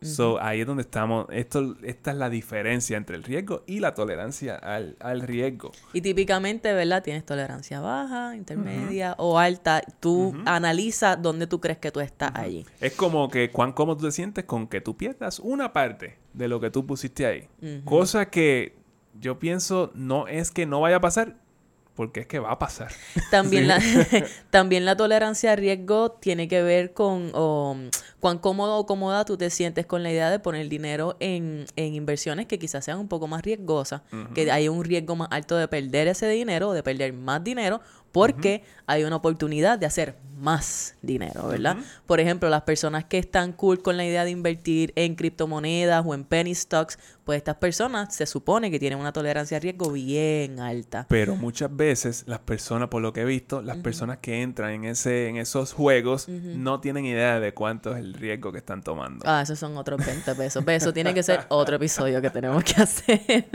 So, ahí es donde estamos. Esto, esta es la diferencia entre el riesgo y la tolerancia al, al riesgo. Y típicamente, ¿verdad? Tienes tolerancia baja, intermedia o alta. Tú analiza dónde tú crees que tú estás allí. Es como que cuán cómodo tú te sientes con que tú pierdas una parte de lo que tú pusiste ahí. Cosa que yo pienso no es que no vaya a pasar, porque es que va a pasar. [LAUGHS] También, Sí. la, [LAUGHS] también la tolerancia a riesgo tiene que ver con cuán cómodo o cómoda tú te sientes con la idea de poner dinero en, en inversiones que quizás sean un poco más riesgosas, que hay un riesgo más alto de perder ese dinero o de perder más dinero porque hay una oportunidad de hacer más dinero, ¿verdad? Por ejemplo, las personas que están cool con la idea de invertir en criptomonedas o en penny stocks, pues estas personas se supone que tienen una tolerancia a riesgo bien alta. Pero muchas veces las personas, por lo que he visto, las personas que entran en ese, en esos juegos no tienen idea de cuánto es el riesgo que están tomando. Ah, esos son otros 20 pesos. Eso tiene que ser otro episodio que tenemos que [LAUGHS] hacer.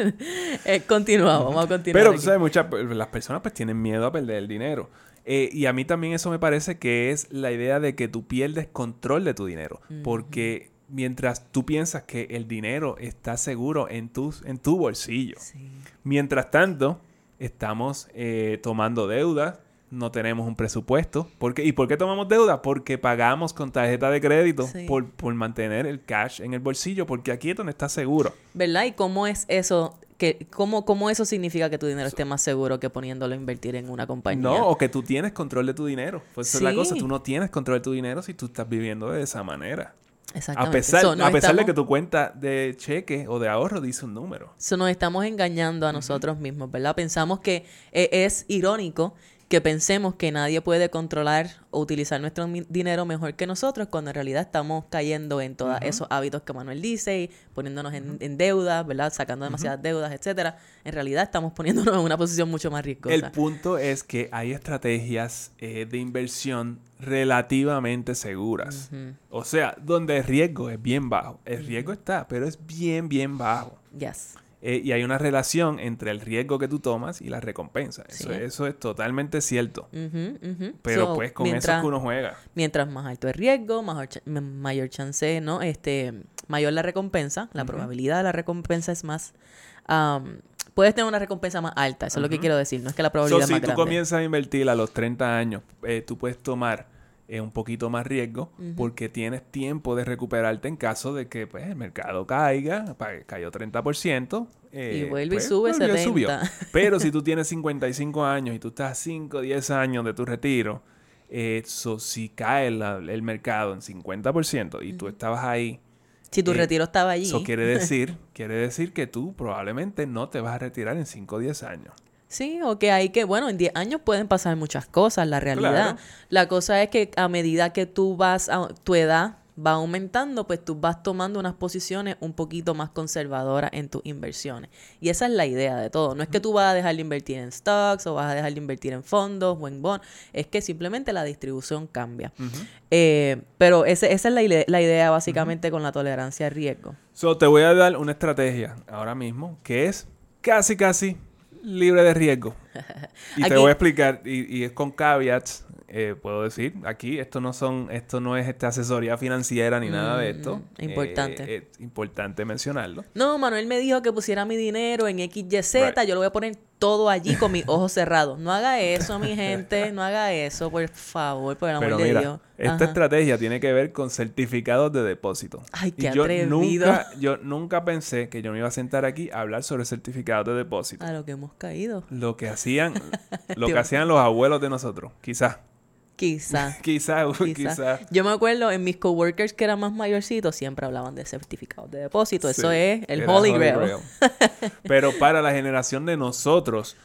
Eh, continuamos, vamos a continuar. Pero tú sabes, muchas las personas pues tienen miedo a perder el dinero. Eh, y a mí también eso me parece que es la idea de que tú pierdes control de tu dinero. Porque mientras tú piensas que el dinero está seguro en, tus, en tu bolsillo. Sí. Mientras tanto, estamos eh, tomando deudas, no tenemos un presupuesto. ¿Por qué? ¿Y por qué tomamos deuda? Porque pagamos con tarjeta de crédito Sí. por, por mantener el cash en el bolsillo, porque aquí es donde está seguro. ¿Verdad? ¿Y cómo es eso? Que, cómo, ¿Cómo eso significa que tu dinero esté más seguro que poniéndolo a invertir en una compañía? No, o que tú tienes control de tu dinero. Pues esa es la cosa, tú no tienes control de tu dinero si tú estás viviendo de esa manera. A Exactamente. pesar, So, no a pesar de que tu cuenta de cheque o de ahorro dice un número. So, nos estamos engañando a nosotros mismos, ¿verdad? Pensamos que eh, es irónico que pensemos que nadie puede controlar o utilizar nuestro dinero mejor que nosotros cuando en realidad estamos cayendo en todos esos hábitos que Manuel dice y poniéndonos en, en deudas, ¿verdad? Sacando demasiadas deudas, etcétera. En realidad estamos poniéndonos en una posición mucho más riesgosa. El punto es que hay estrategias eh, de inversión relativamente seguras. O sea, donde el riesgo es bien bajo. El riesgo está, pero es bien, bien bajo. Yes. Eh, y hay una relación entre el riesgo que tú tomas y la recompensa. Eso, Sí. eso es totalmente cierto. Pero So, pues con eso es que uno juega. Mientras más alto el riesgo, mayor, chance, ¿no? Este, mayor la recompensa, la probabilidad de la recompensa es más... puedes tener una recompensa más alta, eso es lo que quiero decir, no es que la So, probabilidad es si más tú comienzas a invertir a los 30 años, eh, tú puedes tomar eh, un poquito más riesgo porque tienes tiempo de recuperarte en caso de que pues, el mercado caiga, cayó 30%. eh, Y vuelve y pues, sube volvió, 70. subió. [LAUGHS] Pero si tú tienes 55 años y tú estás a 5 o 10 años de tu retiro, eh, so, si cae la- el mercado en 50% y tú estabas ahí, si tu eh, retiro estaba allí. eso quiere [LAUGHS] decir, quiere decir que tú probablemente no te vas a retirar en 5 o 10 años. Sí, o que hay que, bueno, en 10 años pueden pasar muchas cosas, la realidad. Claro. La cosa es que a medida que tú vas a tu edad, va aumentando, pues tú vas tomando unas posiciones un poquito más conservadoras en tus inversiones. Y esa es la idea de todo. No es que tú vas a dejar de invertir en stocks o vas a dejar de invertir en fondos o en bonds, es que simplemente la distribución cambia. Eh, pero esa es la, idea básicamente con la tolerancia a riesgo. So, te voy a dar una estrategia ahora mismo que es casi, casi libre de riesgo. Y te voy a explicar, y, y es con caveats, eh, puedo decir, aquí esto no son, esto no es esta asesoría financiera ni nada de esto. Mm, importante. Eh, es importante mencionarlo. No, Manuel me dijo que pusiera mi dinero en XYZ, yo lo voy a poner todo allí con mis ojos cerrados. No haga eso, mi gente, no haga eso, por favor, por el amor de Dios. Esta estrategia tiene que ver con certificados de depósito. Ay, qué yo atrevido. Nunca, yo nunca pensé que yo me iba a sentar aquí a hablar sobre certificados de depósito. A lo que hemos caído. Lo que hacían, [LAUGHS] lo que hacían los abuelos de nosotros, quizás. [LAUGHS] Quizá. quizá, quizá. Yo me acuerdo en mis coworkers que eran más mayorcitos, siempre hablaban de certificados de depósito. Eso es el Holy Grail. [LAUGHS] Pero para la generación de nosotros,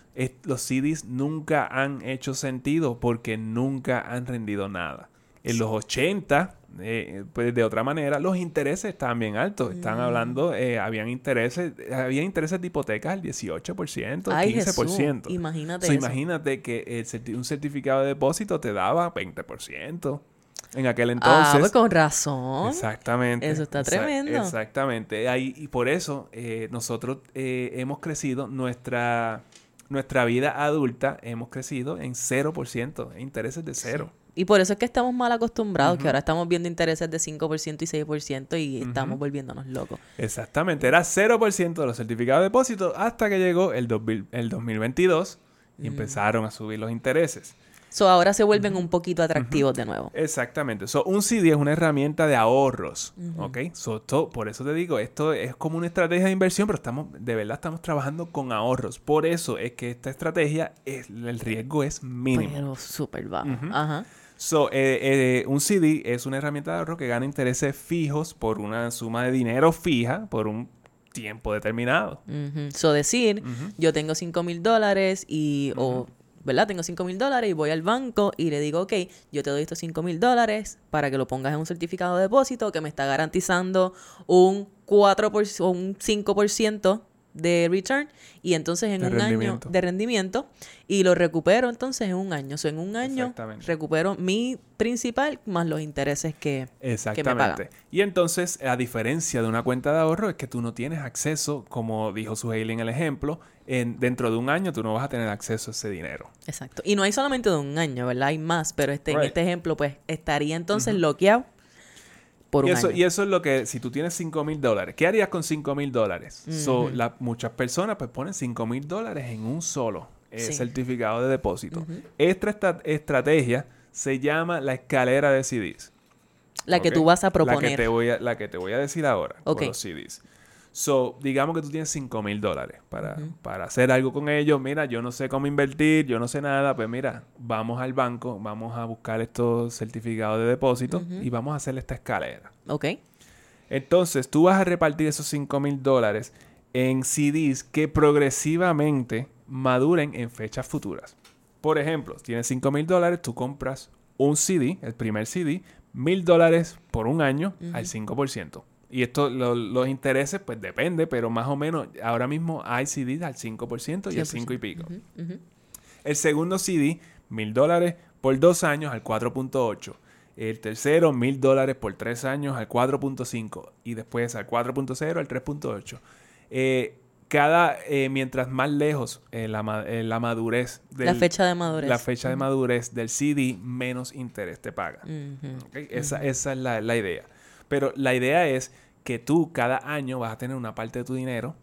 los CDs nunca han hecho sentido porque nunca han rendido nada. En los 80, eh, pues de otra manera, los intereses estaban bien altos. Están mm. hablando, eh, habían intereses, había intereses de hipotecas al 18%, 15%. imagínate. Imagínate que un certificado de depósito te daba 20%. En aquel ah, entonces. Ah, pues con razón. Exactamente. Eso está tremendo. exactamente. Ahí, y por eso eh, nosotros hemos crecido nuestra, nuestra vida adulta, hemos crecido en 0%, intereses de cero. Y por eso es que estamos mal acostumbrados, que ahora estamos viendo intereses de 5% y 6% y estamos volviéndonos locos. Exactamente, era 0% de los certificados de depósito hasta que llegó el, el 2022 y empezaron a subir los intereses. So, ahora se vuelven un poquito atractivos de nuevo. Exactamente. So, un CD es una herramienta de ahorros. ¿Ok? So, por eso te digo, esto es como una estrategia de inversión, pero estamos, de verdad estamos trabajando con ahorros. Por eso es que esta estrategia, es, el riesgo es mínimo. Pero súper bajo. Ajá. So, eh, eh, un CD es una herramienta de ahorro que gana intereses fijos por una suma de dinero fija por un tiempo determinado. So, decir, yo tengo 5 mil dólares y, o, ¿verdad? Tengo 5 mil dólares y voy al banco y le digo, ok, yo te doy estos 5 mil dólares para que lo pongas en un certificado de depósito que me está garantizando un 4 o un 5% de return y entonces en un año de rendimiento y lo recupero entonces en un año. O sea, en un año recupero mi principal más los intereses que, Exactamente. Y entonces, a diferencia de una cuenta de ahorro, es que tú no tienes acceso, como dijo Suheili en el ejemplo, en, dentro de un año tú no vas a tener acceso a ese dinero. Exacto. Y no hay solamente de un año, ¿verdad? Hay más, pero este, en este ejemplo, pues estaría entonces bloqueado y eso, Y eso es lo que, si tú tienes 5 mil dólares, ¿qué harías con 5 mil dólares? muchas personas pues ponen 5 mil dólares en un solo eh, certificado de depósito. Esta estrategia se llama la escalera de CDs. La que tú vas a proponer. La que te voy a, la que te voy a decir ahora con los CDs. So, digamos que tú tienes 5 mil dólares para, para hacer algo con ellos. Mira, yo no sé cómo invertir, yo no sé nada. Pues mira, vamos al banco, vamos a buscar estos certificados de depósito y vamos a hacer esta escalera. Ok. Entonces, tú vas a repartir esos 5 mil dólares en CDs que progresivamente maduren en fechas futuras. Por ejemplo, tienes 5 mil dólares, tú compras un CD, el primer CD, mil dólares por un año al 5%. Y esto, los intereses, pues depende, pero más o menos ahora mismo hay CDs al 5% y al 5 y pico. El segundo CD, mil dólares por dos años al 4.8. El tercero, mil dólares por tres años al 4.5. Y después al 4.0 al 3.8. Eh, cada, eh, mientras más lejos eh, la, madurez. la fecha de madurez. La fecha de madurez del CD, menos interés te paga. esa, esa, es la, la idea. Pero la idea es que tú cada año vas a tener una parte de tu dinero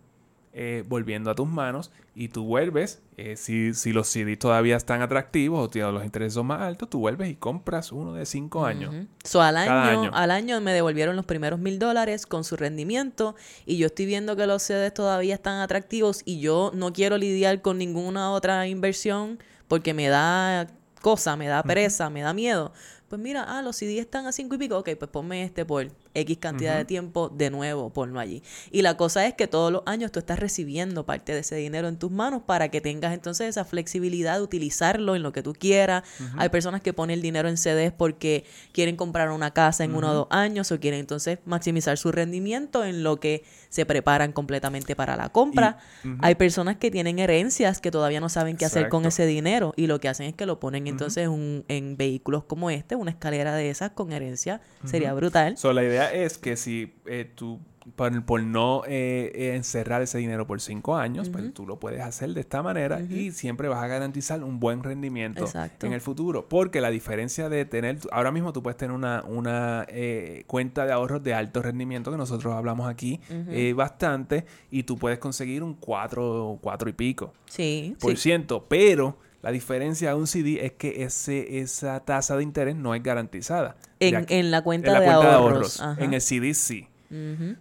eh, volviendo a tus manos y tú vuelves, eh, si, si, los CDs todavía están atractivos o los intereses son más altos, tú vuelves y compras uno de cinco años. al, año, al año me devolvieron los primeros mil dólares con su rendimiento y yo estoy viendo que los CDs todavía están atractivos y yo no quiero lidiar con ninguna otra inversión porque me da cosa, me da pereza, me da miedo pues mira, ah, los CD están a cinco y pico, ok, pues ponme este por X cantidad de tiempo de nuevo, ponlo allí. Y la cosa es que todos los años tú estás recibiendo parte de ese dinero en tus manos para que tengas entonces esa flexibilidad de utilizarlo en lo que tú quieras. Hay personas que ponen el dinero en CDs porque quieren comprar una casa en uno o dos años o quieren entonces maximizar su rendimiento en lo que se preparan completamente para la compra. Hay personas que tienen herencias que todavía no saben qué hacer con ese dinero y lo que hacen es que lo ponen entonces en vehículos como este, una escalera de esas con herencia, sería brutal. So, la idea es que si eh, tú por, no eh, eh, encerrar ese dinero por cinco años, pues tú lo puedes hacer de esta manera y siempre vas a garantizar un buen rendimiento en el futuro. Porque la diferencia de tener, ahora mismo tú puedes tener una, una eh, cuenta de ahorros de alto rendimiento que nosotros hablamos aquí bastante y tú puedes conseguir un 4, cuatro y pico sí, por ciento, pero la diferencia de un CD es que ese, esa tasa de interés no es garantizada. En, la cuenta, de, ahorros. En el CD sí.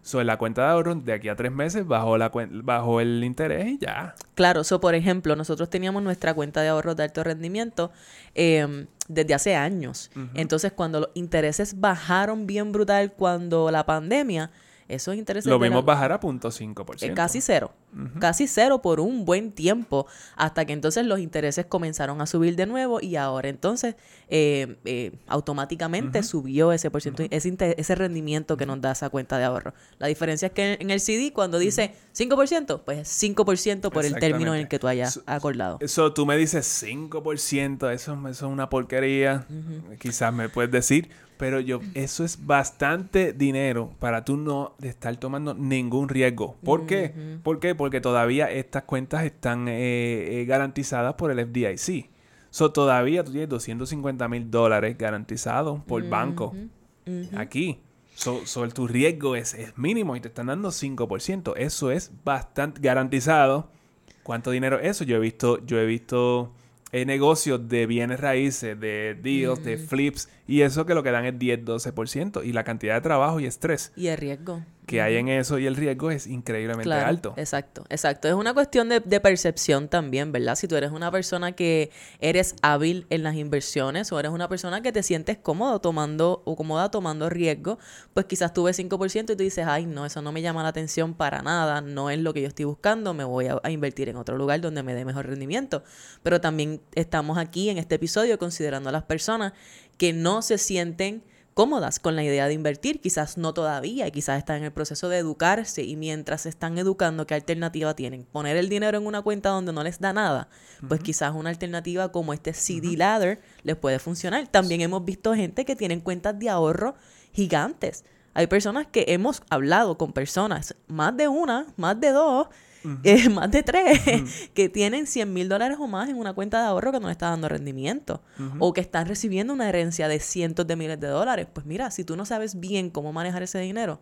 So, la cuenta de ahorro, de aquí a tres meses, bajo, la bajo el interés y ya. Claro, so, por ejemplo, nosotros teníamos nuestra cuenta de ahorros de alto rendimiento em, desde hace años. Entonces, cuando los intereses bajaron bien brutal cuando la pandemia, esos intereses... Lo vimos bajar a 0.5%. Eh, casi cero. Casi cero por un buen tiempo. Hasta que entonces los intereses comenzaron a subir de nuevo y ahora entonces eh, eh, automáticamente subió ese, por ciento, ese, ese, rendimiento que nos da esa cuenta de ahorro. La diferencia es que en el CD cuando dice 5%, pues 5% por el término en el que tú hayas acordado. Eso tú me dices 5%, eso, eso es una porquería. Quizás me puedes decir, pero yo, eso es bastante dinero para tú no estar tomando ningún riesgo. ¿Por qué? ¿Por qué? Porque todavía estas cuentas están eh, eh, garantizadas por el FDIC. So, todavía tú tienes 250 mil dólares garantizados por banco aquí. So, tu riesgo es, es, mínimo y te están dando 5%. Eso es bastante garantizado. ¿Cuánto dinero es eso? Yo he visto, yo he visto eh, negocios de bienes raíces, de deals, de flips, y eso que lo que dan es 10-12%, y la cantidad de trabajo y estrés. Y el riesgo que hay en eso y el riesgo es increíblemente alto. Exacto, exacto. Es una cuestión de, percepción también, ¿verdad? Si tú eres una persona que eres hábil en las inversiones o eres una persona que te sientes cómodo tomando o cómoda tomando riesgo, pues quizás tú ves 5% y tú dices, ay, no, eso no me llama la atención para nada, no es lo que yo estoy buscando, me voy a, a invertir en otro lugar donde me dé mejor rendimiento. Pero también estamos aquí en este episodio considerando a las personas que no se sienten cómodas con la idea de invertir, quizás no todavía, y quizás están en el proceso de educarse y mientras se están educando, ¿qué alternativa tienen? Poner el dinero en una cuenta donde no les da nada, pues quizás una alternativa como este CD Ladder les puede funcionar. También hemos visto gente que tienen cuentas de ahorro gigantes. Hay personas que hemos hablado con personas, más de una, más de dos, [LAUGHS] eh, más de tres, [LAUGHS] que tienen 100 mil dólares o más en una cuenta de ahorro que no le está dando rendimiento. O que están recibiendo una herencia de cientos de miles de dólares. Pues mira, si tú no sabes bien cómo manejar ese dinero,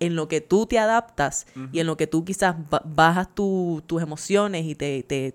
en lo que tú te adaptas y en lo que tú quizás bajas tus emociones y te, te,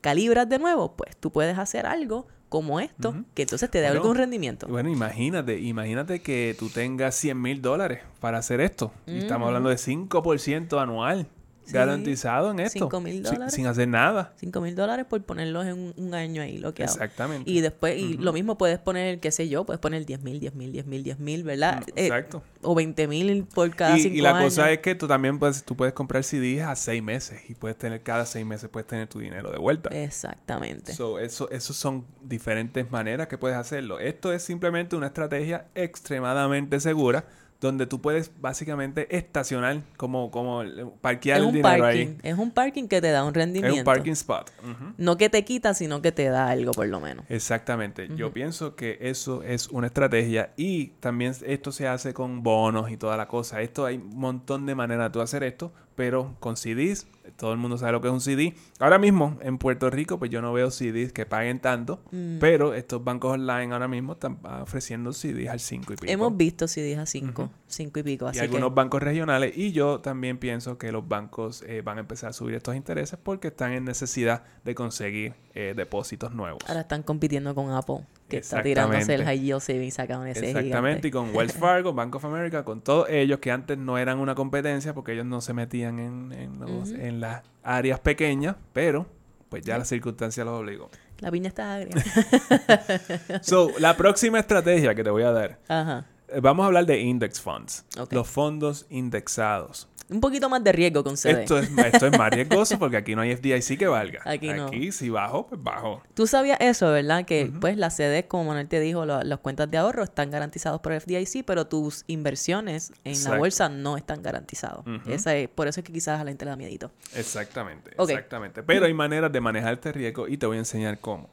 calibras de nuevo, pues tú puedes hacer algo como esto, que entonces te dé algún rendimiento. Bueno, imagínate, imagínate que tú tengas 100 mil dólares para hacer esto. Y estamos hablando de 5% anual garantizado en esto. 5 mil dólares. Sin, hacer nada. 5 mil dólares por ponerlos en un, año ahí, lo que Exactamente. Y después, y lo mismo puedes poner, qué sé yo, puedes poner 10 mil, 10 mil, 10 mil, 10 mil, ¿verdad? Eh, exacto. o 20 mil por cada y, 5 Y la cosa es que tú también puedes, tú puedes comprar CDs a 6 meses y puedes tener cada 6 meses, puedes tener tu dinero de vuelta. Exactamente. So, eso, eso son diferentes maneras que puedes hacerlo. Esto es simplemente una estrategia extremadamente segura donde tú puedes básicamente estacionar como, como parquear el dinero ahí. Es un parking que te da un rendimiento. Es un parking spot. No que te quita, sino que te da algo por lo menos. Exactamente. Yo pienso que eso es una estrategia y también esto se hace con bonos y toda la cosa. Esto hay un montón de maneras de tú hacer esto, pero con CDs todo el mundo sabe lo que es un CD. Ahora mismo en Puerto Rico, pues yo no veo CDs que paguen tanto, mm. pero estos bancos online ahora mismo están ofreciendo CDs al 5 y pico. Hemos visto CDs a 5, 5 y pico. y algunos bancos regionales, y yo también pienso que los bancos eh, van a empezar a subir estos intereses porque están en necesidad de conseguir eh, depósitos nuevos. Ahora están compitiendo con Apple que está tirándose el high yield savings sacaron ese Exactamente, y con Wells Fargo, Bank of America, con todos ellos que antes no eran una competencia porque ellos no se metían en, en, en las áreas pequeñas, pero pues ya las circunstancias los obligó. La piña está agria. [LAUGHS] So, la próxima estrategia que te voy a dar, Ajá. Eh, vamos a hablar de index funds, los fondos indexados. Un poquito más de riesgo con CD. Esto es, esto es más riesgoso [LAUGHS] porque aquí no hay FDIC que valga. Aquí no. si bajo, pues bajo. Tú sabías eso, ¿verdad? Que pues las CDs, como Manuel te dijo, lo- las cuentas de ahorro están garantizados por el FDIC, pero tus inversiones en Exacto. la bolsa no están garantizadas. Esa es, por eso es que quizás a la gente le da miedito. Exactamente, exactamente. Pero hay maneras de manejar este riesgo y te voy a enseñar cómo.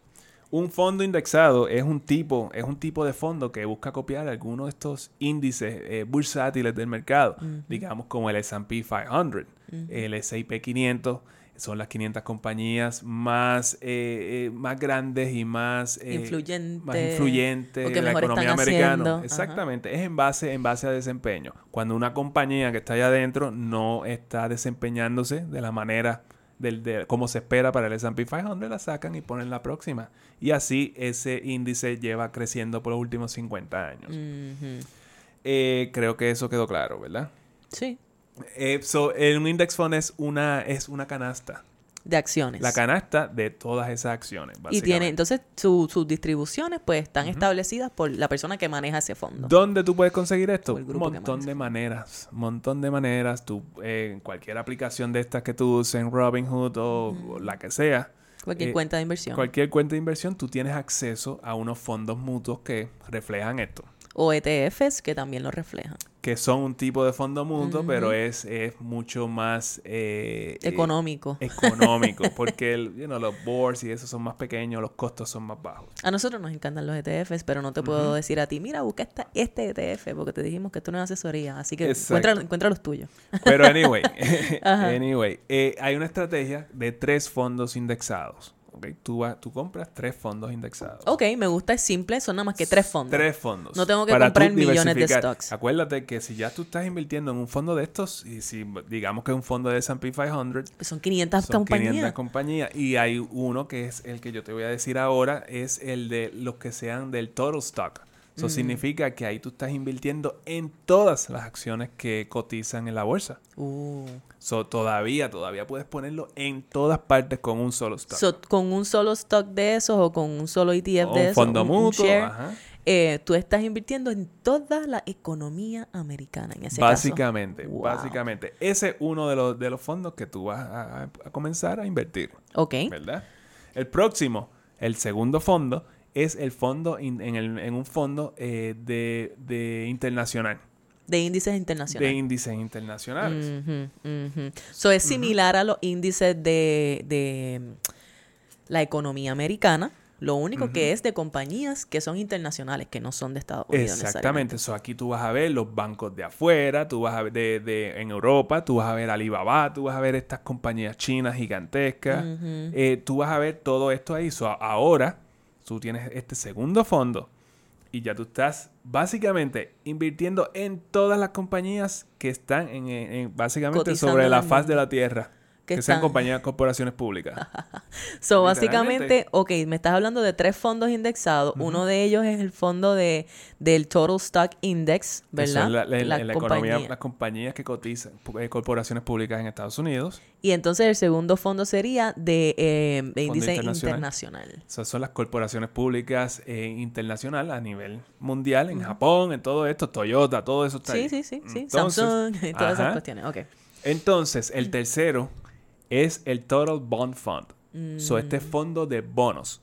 Un fondo indexado es un tipo, es un tipo de fondo que busca copiar algunos de estos índices eh, bursátiles del mercado, digamos como el S&P 500, el S&P 500, son las 500 compañías más, eh, eh, más grandes y más, eh, Influyentes, más influyentes de la economía americana. Ajá. Exactamente, es en base, en base a desempeño. Cuando una compañía que está allá adentro no está desempeñándose de la manera del, de, como se espera para el S&P 500, la sacan y ponen la próxima. Y así ese índice lleva creciendo por los últimos 50 años. Eh, creo que eso quedó claro, ¿verdad? Sí, Eh, so, un index fund es una, es una canasta. De acciones. La canasta de todas esas acciones, y tiene, entonces su- sus distribuciones pues están establecidas por la persona que maneja ese fondo. ¿Dónde tú puedes conseguir esto? Un montón de maneras. Un montón de maneras. Tú, eh, en cualquier aplicación de estas que tú uses en Robinhood o, o la que sea, Cualquier eh, cuenta de inversión. cualquier cuenta de inversión, tú tienes acceso a unos fondos mutuos que reflejan esto. O ETFs que también lo reflejan. Que son un tipo de fondo mutuo, Ujú. pero es, es mucho más eh, eh, Económico. económico. [LAUGHS] porque el, you know, los boards y eso son más pequeños, los costos son más bajos. A nosotros nos encantan los ETFs, pero no te puedo decir a ti, mira, busca esta, este ETF, porque te dijimos que esto no es asesoría. Así que encuentra, encuentra los tuyos. Pero anyway, [LAUGHS] [LAUGHS] anyway eh, hay una estrategia de tres fondos indexados. ¿Ok? Tú, vas- tú compras tres fondos indexados. Ok, me gusta, es simple, son nada más que tres fondos. Tres fondos. No tengo que para comprar millones de stocks. Acuérdate que si ya tú estás invirtiendo en un fondo de estos, y si digamos que es un fondo de S&P 500, Pues son 500 son 500 compañías. compañías. Y hay uno que es el que yo te voy a decir ahora, es el de los que sean del total stock. Eso Mm. significa que ahí tú estás invirtiendo en todas las acciones que cotizan en la bolsa. Uh. So, todavía, todavía puedes ponerlo en todas partes con un solo stock. So, con un solo stock de esos o con un solo ETF O de un esos, fondo un- un mutuo. ajá. eh, tú estás invirtiendo en toda la economía americana en ese caso. Básicamente, Wow. básicamente. Ese es uno de los, de los fondos que tú vas a, a- a comenzar a invertir, Ok. ¿verdad? El próximo, el segundo fondo, es el fondo in- en, el- en un fondo eh, de, de internacional, De índices de internacionales. índices internacionales. Ujú. So, es similar a los índices de, de mm, la economía americana. Lo único que es de compañías que son internacionales, que no son de Estados Unidos. Exactamente, eso aquí tú vas a ver los bancos de afuera, tú vas a ver de, de- en Europa, tú vas a ver Alibaba, tú vas a ver estas compañías chinas gigantescas, eh, tú vas a ver todo esto ahí. So, ahora tú tienes este segundo fondo y ya tú estás básicamente invirtiendo en todas las compañías que están en, en- en- básicamente Cotizando sobre la faz de la tierra. Que Que, sean compañías, corporaciones públicas. [LAUGHS] So, básicamente, ok, me estás hablando de tres fondos indexados. Uno de ellos es el fondo de, del Total Stock Index, ¿verdad? la, la- economía, las compañías que cotizan, eh, corporaciones públicas en Estados Unidos. Y entonces el segundo fondo sería de, eh, de índice internacional. internacional. Esas son las corporaciones públicas eh, internacional a nivel mundial, en Japón, en todo esto, Toyota, todo eso está Sí, ahí. sí, sí, sí. Entonces, Samsung y [LAUGHS] todas esas ajá. cuestiones. Ok. Entonces, el tercero es el Total Bond Fund. So, este Mm. fondo de bonos,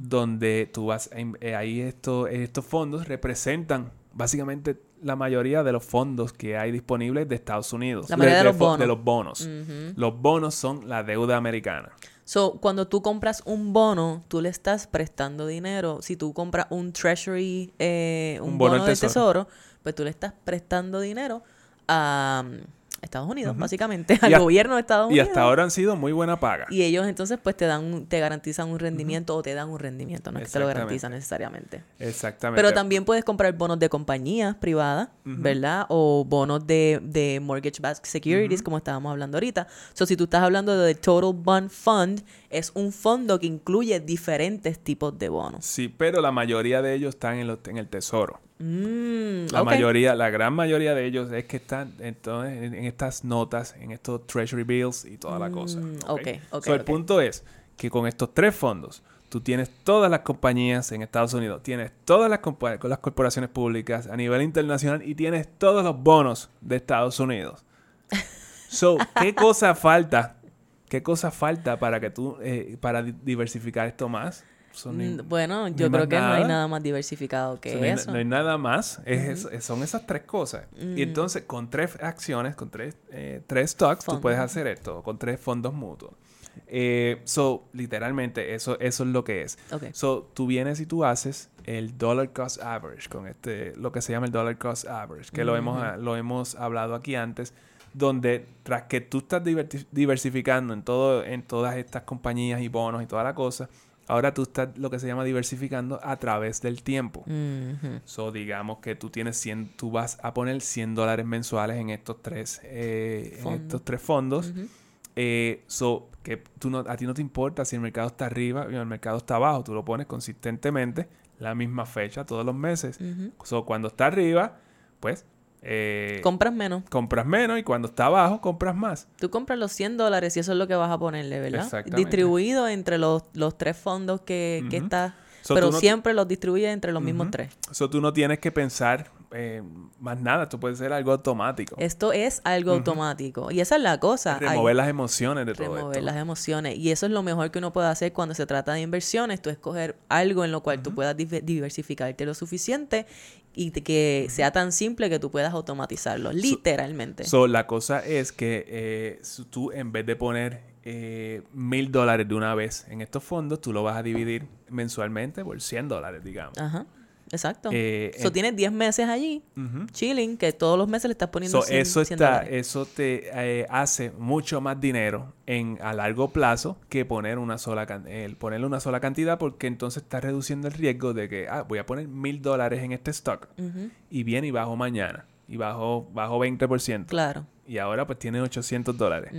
donde tú vas, eh, ahí esto- estos fondos representan básicamente la mayoría de los fondos que hay disponibles de Estados Unidos. La mayoría de los bonos. De los bonos. Los bonos son la deuda americana. So, cuando tú compras un bono, tú le estás prestando dinero. Si tú compras un treasury, eh, un, Un bono, bono del tesoro. pues tú le estás prestando dinero a um, Estados Unidos, básicamente, al Y gobierno de Estados Y Unidos. hasta ahora han sido muy buena paga. Y ellos entonces pues te dan, un- te garantizan un rendimiento o te dan un rendimiento, no es que te lo garantizan necesariamente. Exactamente. Pero también puedes comprar bonos de compañías privadas, ¿verdad? O bonos de, de mortgage backed securities, como estábamos hablando ahorita. So, si tú estás hablando de Total Bond Fund, es un fondo que incluye diferentes tipos de bonos. Sí, pero la mayoría de ellos están en, los- en el tesoro. Mm, La mayoría, la gran mayoría de ellos es que están entonces, en, en estas notas, en estos treasury bills y toda la cosa. Mm, ok, ok, So, el punto es que con estos tres fondos tú tienes todas las compañías en Estados Unidos, tienes todas las, las corporaciones públicas a nivel internacional y tienes todos los bonos de Estados Unidos. [LAUGHS] So, ¿qué cosa falta? ¿Qué cosa falta para que tú, eh, para diversificar esto más? Bueno, yo creo que no hay nada más diversificado que eso. No hay, nada más. son esas tres cosas. Y entonces, con tres acciones, con tres, eh, tres stocks, tú puedes hacer esto, con tres fondos mutuos. Eh, so, literalmente, eso, eso es lo que es. So, tú vienes y tú haces el dollar cost average con este, lo que se llama el dollar cost average, que lo, hemos, lo hemos hablado aquí antes, donde tras que tú estás diversificando en, todo, en todas estas compañías y bonos y toda la cosa, ahora tú estás lo que se llama diversificando a través del tiempo. So, digamos que tú tienes 100, tú vas a poner 100 dólares mensuales en estos tres, eh, en estos tres fondos. Eh, so, que tú no, a ti no te importa si el mercado está arriba o el mercado está abajo, tú lo pones consistentemente la misma fecha todos los meses. So, cuando está arriba, pues... Eh, compras menos. Compras menos y cuando está abajo, compras más. Tú compras los 100 dólares y eso es lo que vas a ponerle, ¿verdad? Distribuido entre los, los tres fondos que, que está... pero siempre los distribuyes entre los mismos tres. Eso tú no tienes que pensar eh, más nada, esto puede ser algo automático. Esto es algo automático. Y esa es la cosa. Remover las emociones de todo Remover las emociones. Y eso es lo mejor que uno puede hacer cuando se trata de inversiones. Tú escoger algo en lo cual tú puedas diversificarte lo suficiente y que sea tan simple que tú puedas automatizarlo, literalmente. So, la cosa es que eh, tú en vez de poner eh, mil dólares de una vez en estos fondos, tú lo vas a dividir mensualmente por 100 dólares, digamos. Ajá. Exacto. Eh, so, tienes 10 meses allí, chilling, que todos los meses le estás poniendo so, eso está Eso te eh, hace mucho más dinero en a largo plazo que poner una sola el ponerle una sola cantidad porque entonces estás reduciendo el riesgo de que ah, voy a poner mil dólares en este stock y viene y bajo mañana y bajo, bajo 20%. Claro. Y ahora pues tiene 800 dólares.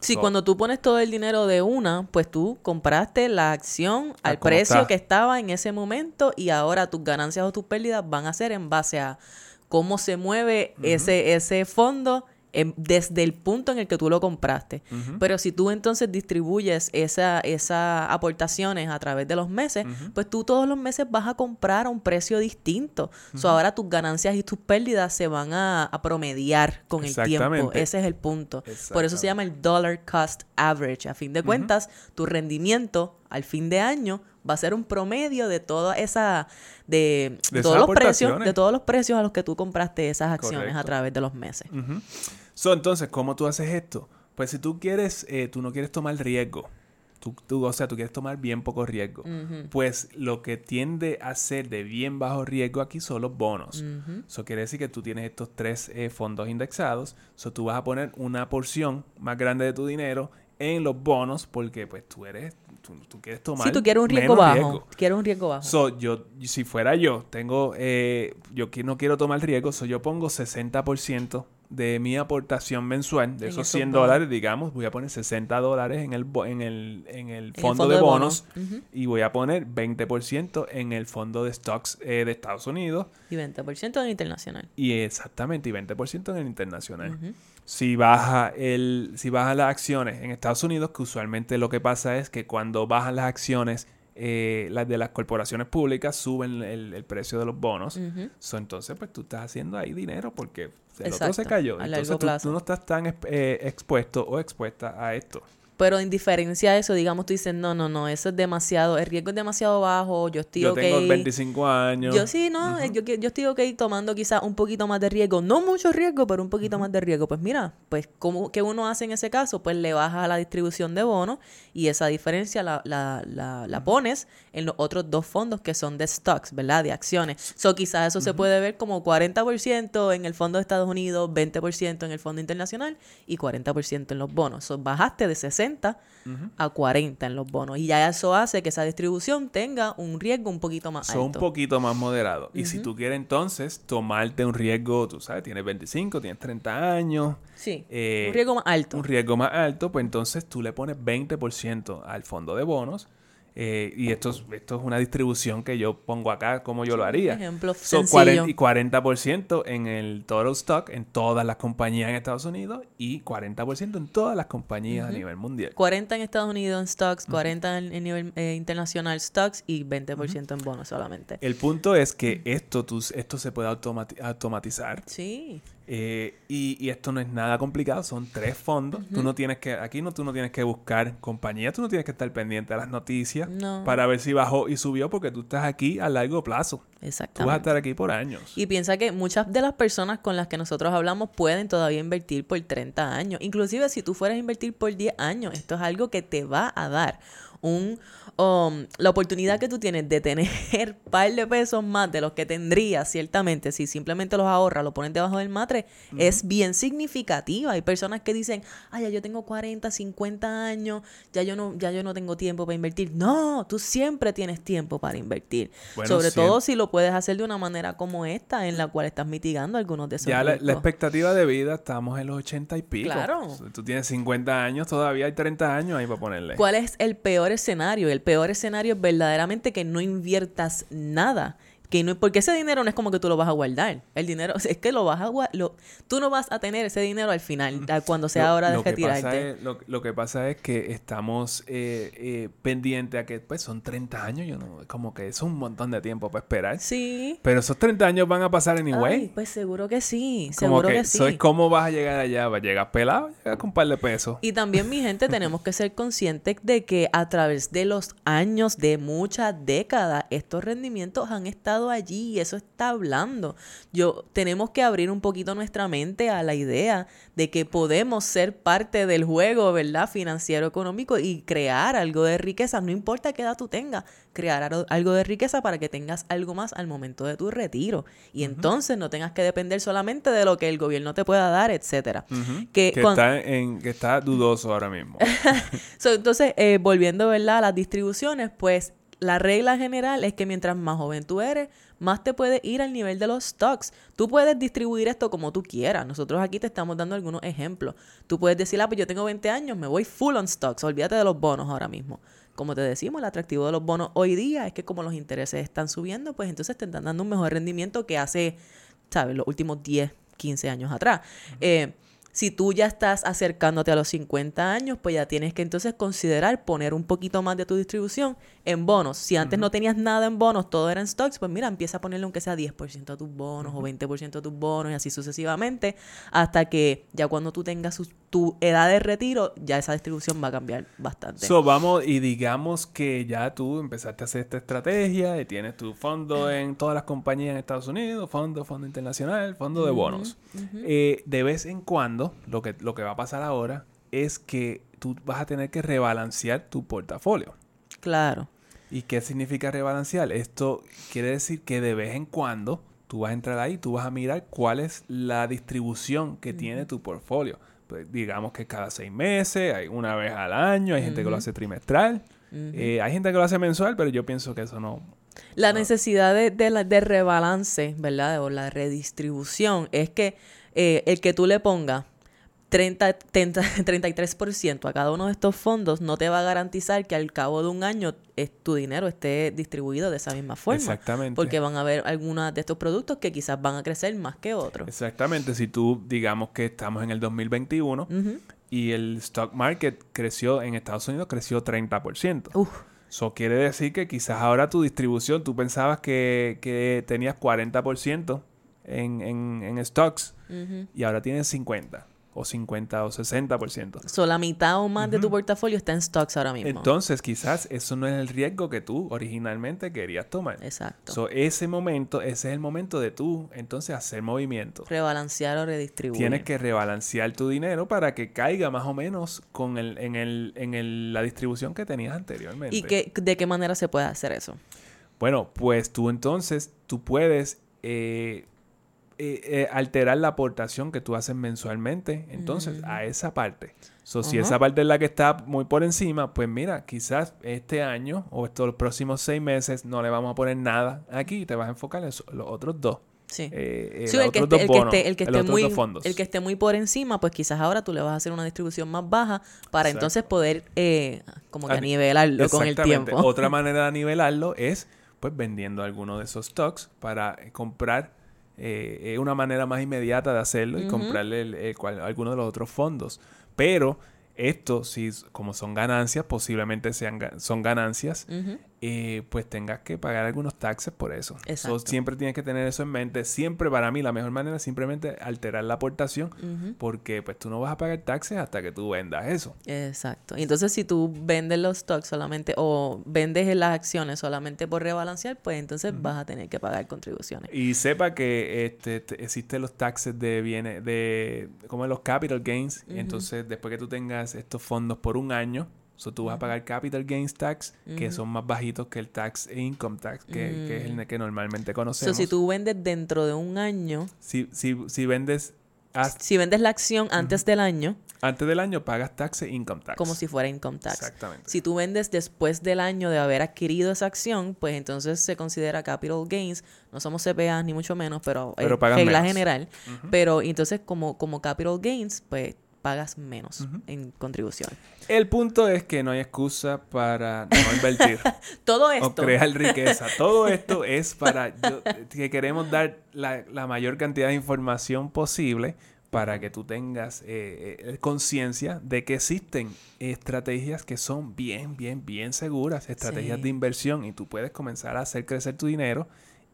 Sí, cuando tú pones todo el dinero de una, pues tú compraste la acción al precio que estaba en ese momento y ahora tus ganancias o tus pérdidas van a ser en base a cómo se mueve ese, ese fondo desde el punto en el que tú lo compraste. Pero si tú entonces distribuyes esas esa aportaciones a través de los meses, pues tú todos los meses vas a comprar a un precio distinto. ahora tus ganancias y tus pérdidas se van a, promediar con el tiempo. Ese es el punto. Por eso se llama el dollar cost average. A fin de cuentas, tu rendimiento al fin de año va a ser un promedio de toda esa de, todos los precios de todos los precios a los que tú compraste esas acciones a través de los meses so, entonces cómo tú haces esto pues si tú quieres eh, tú no quieres tomar riesgo Tú, o sea, tú quieres tomar bien poco riesgo. Pues lo que tiende a ser de bien bajo riesgo aquí son los bonos. Eso quiere decir que tú tienes estos tres eh, fondos indexados. Eso tú vas a poner una porción más grande de tu dinero en los bonos porque pues tú eres tú, quieres tomar si tú quieres un riesgo bajo quieres un riesgo bajo. So, yo si fuera yo tengo eh, yo no quiero tomar riesgo so yo pongo 60% de mi aportación mensual de esos 100 dólares digamos voy a poner 60 dólares en el en el, en el, fondo, de, bonos, y voy a poner 20% en el fondo de stocks eh, de Estados Unidos. Y 20% en el internacional. Y exactamente y 20% en el internacional si baja el si baja las acciones en Estados Unidos que usualmente lo que pasa es que cuando bajan las acciones eh, las de las corporaciones públicas suben el, precio de los bonos. Entonces pues tú estás haciendo ahí dinero porque el otro se cayó. entonces tú, no estás tan eh, expuesto o expuesta a esto pero en diferencia de eso, digamos, tú dices, no, no, no, eso es demasiado, el riesgo es demasiado bajo, yo estoy yo tengo 25 años. Yo sí, no, yo, yo estoy ok tomando quizás un poquito más de riesgo, no mucho riesgo, pero un poquito más de riesgo. Pues mira, pues ¿cómo, ¿qué uno hace en ese caso? Pues le bajas a la distribución de bonos y esa diferencia la, la, la, la pones en los otros dos fondos que son de stocks, ¿verdad? De acciones. So quizás eso se puede ver como 40% en el fondo de Estados Unidos, 20% en el fondo internacional y 40% en los bonos. So bajaste de 60 a 40 en los bonos. Y ya eso hace que esa distribución tenga un riesgo un poquito más alto. Son un poquito más moderado. Y si tú quieres entonces tomarte un riesgo, tú sabes, tienes 25, tienes 30 años. Sí. Eh, un riesgo más alto. Un riesgo más alto, pues entonces tú le pones 20% al fondo de bonos. Eh, y esto, es- esto es una distribución que yo pongo acá como yo lo haría. Ejemplo So, sencillo. 40 y 40% en el total stock en todas las compañías en Estados Unidos y 40% en todas las compañías a nivel mundial. 40 en Estados Unidos en stocks, 40 en, en nivel eh, internacional stocks y 20% en bonos solamente. El punto es que esto, tú- esto se puede automati- automatizar Sí. Eh, y, y esto no es nada complicado, son tres fondos. Tú no tienes que, aquí no, tú no tienes que buscar compañías, tú no tienes que estar pendiente de las noticias No. para ver si bajó y subió porque tú estás aquí a largo plazo. Tú vas a Exactamente. estar aquí por años. Y piensa que muchas de las personas con las que nosotros hablamos pueden todavía invertir por 30 años. Inclusive si tú fueras a invertir por 10 años, esto es algo que te va a dar un um, la oportunidad que tú tienes de tener un [LAUGHS] par de pesos más de los que tendrías ciertamente si simplemente los ahorras, los pones debajo del matre, es bien significativa. Hay personas que dicen, ay, ya yo tengo 40, 50 años, ya yo no, ya yo no tengo tiempo para invertir. No, tú siempre tienes tiempo para invertir. Bueno, Sobre siempre. todo si lo puedes hacer de una manera como esta, en la cual estás mitigando algunos de esos Ya la, expectativa de vida estamos en los 80 y pico. Claro. Tú tienes 50 años, todavía hay 30 años ahí para ponerle. ¿Cuál es el peor escenario? El peor escenario es verdaderamente que no inviertas nada. Que no, porque ese dinero no es como que tú lo vas a guardar. El dinero [LAUGHS] es que lo vas a guardar. Tú no vas a tener ese dinero al final, cuando sea Lo- hora de lo que retirarte. es- lo, lo que pasa es que estamos eh, eh, pendientes a que pues son 30 años, yo no, como que es un montón de tiempo para esperar. Sí. Pero esos 30 años van a pasar anyway. Ay, pues seguro que sí. como Seguro que, que, sí. cómo vas a llegar allá, vas a llegar pelado, llegas con un par de pesos. Y también, mi gente, [LAUGHS] tenemos que ser conscientes de que a través de los años, de muchas décadas, estos rendimientos han estado allí y eso está hablando. Yo tenemos que abrir un poquito nuestra mente a la idea de que podemos ser parte del juego, ¿verdad? Financiero económico y crear algo de riqueza, no importa qué edad tú tengas, crear algo- de riqueza para que tengas algo más al momento de tu retiro y entonces no tengas que depender solamente de lo que el gobierno te pueda dar, etcétera. Que está en, que está dudoso ahora mismo. [LAUGHS] So, entonces, eh, volviendo ¿verdad? a las distribuciones, pues la regla general es que mientras más joven tú eres, más te puedes ir al nivel de los stocks. Tú puedes distribuir esto como tú quieras. Nosotros aquí te estamos dando algunos ejemplos. Tú puedes decir, ah, pues yo tengo 20 años, me voy full on stocks. Olvídate de los bonos ahora mismo. Como te decimos, el atractivo de los bonos hoy día es que como los intereses están subiendo, pues entonces te están dando un mejor rendimiento que hace, ¿sabes? Los últimos 10, 15 años atrás. Eh, si tú ya estás acercándote a los 50 años, pues ya tienes que entonces considerar poner un poquito más de tu distribución en bonos. Si antes no tenías nada en bonos, todo era en stocks, pues mira, empieza a ponerle aunque sea 10% a tus bonos o 20% a tus bonos y así sucesivamente, hasta que ya cuando tú tengas su- tu edad de retiro, ya esa distribución va a cambiar bastante. So, vamos y digamos que ya tú empezaste a hacer esta estrategia y tienes tu fondo en todas las compañías en Estados Unidos, fondo, fondo internacional, fondo de bonos. Eh, de vez en cuando, lo que, lo que va a pasar ahora es que tú vas a tener que rebalancear tu portafolio. claro. ¿Y qué significa rebalancear? Esto quiere decir que de vez en cuando tú vas a entrar ahí, tú vas a mirar cuál es la distribución que tiene tu portfolio. Pues digamos que cada seis meses, hay una vez al año, hay gente que lo hace trimestral, eh, hay gente que lo hace mensual, pero yo pienso que eso no... La necesidad de, de, la- de rebalance, ¿verdad? O la redistribución es que eh, el que tú le pongas 30, 30 33% a cada uno de estos fondos no te va a garantizar que al cabo de un año es- tu dinero esté distribuido de esa misma forma. Exactamente. Porque van a haber algunos de estos productos que quizás van a crecer más que otros. Exactamente, si tú digamos que estamos en el 2021 Ujú. y el stock market creció en Estados Unidos, creció 30%. Uf, Eso quiere decir que quizás ahora tu distribución, tú pensabas que, que tenías 40% en, en, en stocks y ahora tienes 50 o 50 o 60%. So, la mitad o más de tu portafolio está en stocks ahora mismo. Entonces quizás eso no es el riesgo que tú originalmente querías tomar. Exacto. So, ese momento, ese es el momento de tú entonces hacer movimiento. Rebalancear o redistribuir. Tienes que rebalancear tu dinero para que caiga más o menos con el, en, el, en el- la distribución que tenías anteriormente. ¿Y qué, de qué manera se puede hacer eso? Bueno, pues tú entonces, tú puedes eh, eh, eh, alterar la aportación que tú haces mensualmente, entonces, a esa parte. So, si esa parte es la que está muy por encima, pues mira, quizás este año o estos próximos seis meses no le vamos a poner nada aquí, te vas a enfocar en los otros dos. Sí. eh, Sí, el que, esté, que el, que muy, dos fondos. el que esté muy por encima, pues quizás ahora tú le vas a hacer una distribución más baja para Exacto. entonces poder eh, como que A- nivelarlo con el tiempo. Otra [LAUGHS] manera de nivelarlo es pues vendiendo alguno de esos stocks para comprar eh, una manera más inmediata de hacerlo y comprarle el- el cual- alguno de los otros fondos. Pero esto, si como son ganancias, posiblemente sean son ganancias. Eh, pues tengas que pagar algunos taxes por eso. So, Exacto. siempre tienes que tener eso en mente. Siempre para mí la mejor manera es simplemente alterar la aportación porque pues tú no vas a pagar taxes hasta que tú vendas eso. Exacto. Y entonces si tú vendes los stocks solamente o vendes las acciones solamente por rebalancear, pues entonces vas a tener que pagar contribuciones. Y sepa que este, te- existen los taxes de bienes, de como los capital gains. Entonces, después que tú tengas estos fondos por un año, so, tú vas a pagar capital gains tax, que son más bajitos que el tax e income tax, que, que es el que normalmente So, conocemos. si tú vendes dentro de un año, si, si, si vendes hasta- si vendes la acción antes del año, antes del año, pagas tax e income tax. como si fuera income tax. Exactamente. Si tú vendes después del año de haber adquirido esa acción, pues entonces se considera capital gains. No somos CPA ni mucho menos, pero, Pero es pagan regla menos. general. Pero entonces como, como capital gains, pues pagas menos en contribución. El punto es que no hay excusa para no [LAUGHS] invertir. Todo o esto, crear riqueza. [LAUGHS] Todo esto es para yo- que queremos dar la, la mayor cantidad de información posible para que tú tengas eh, eh, conciencia de que existen estrategias que son bien, bien, bien seguras, estrategias Sí. de inversión y tú puedes comenzar a hacer crecer tu dinero.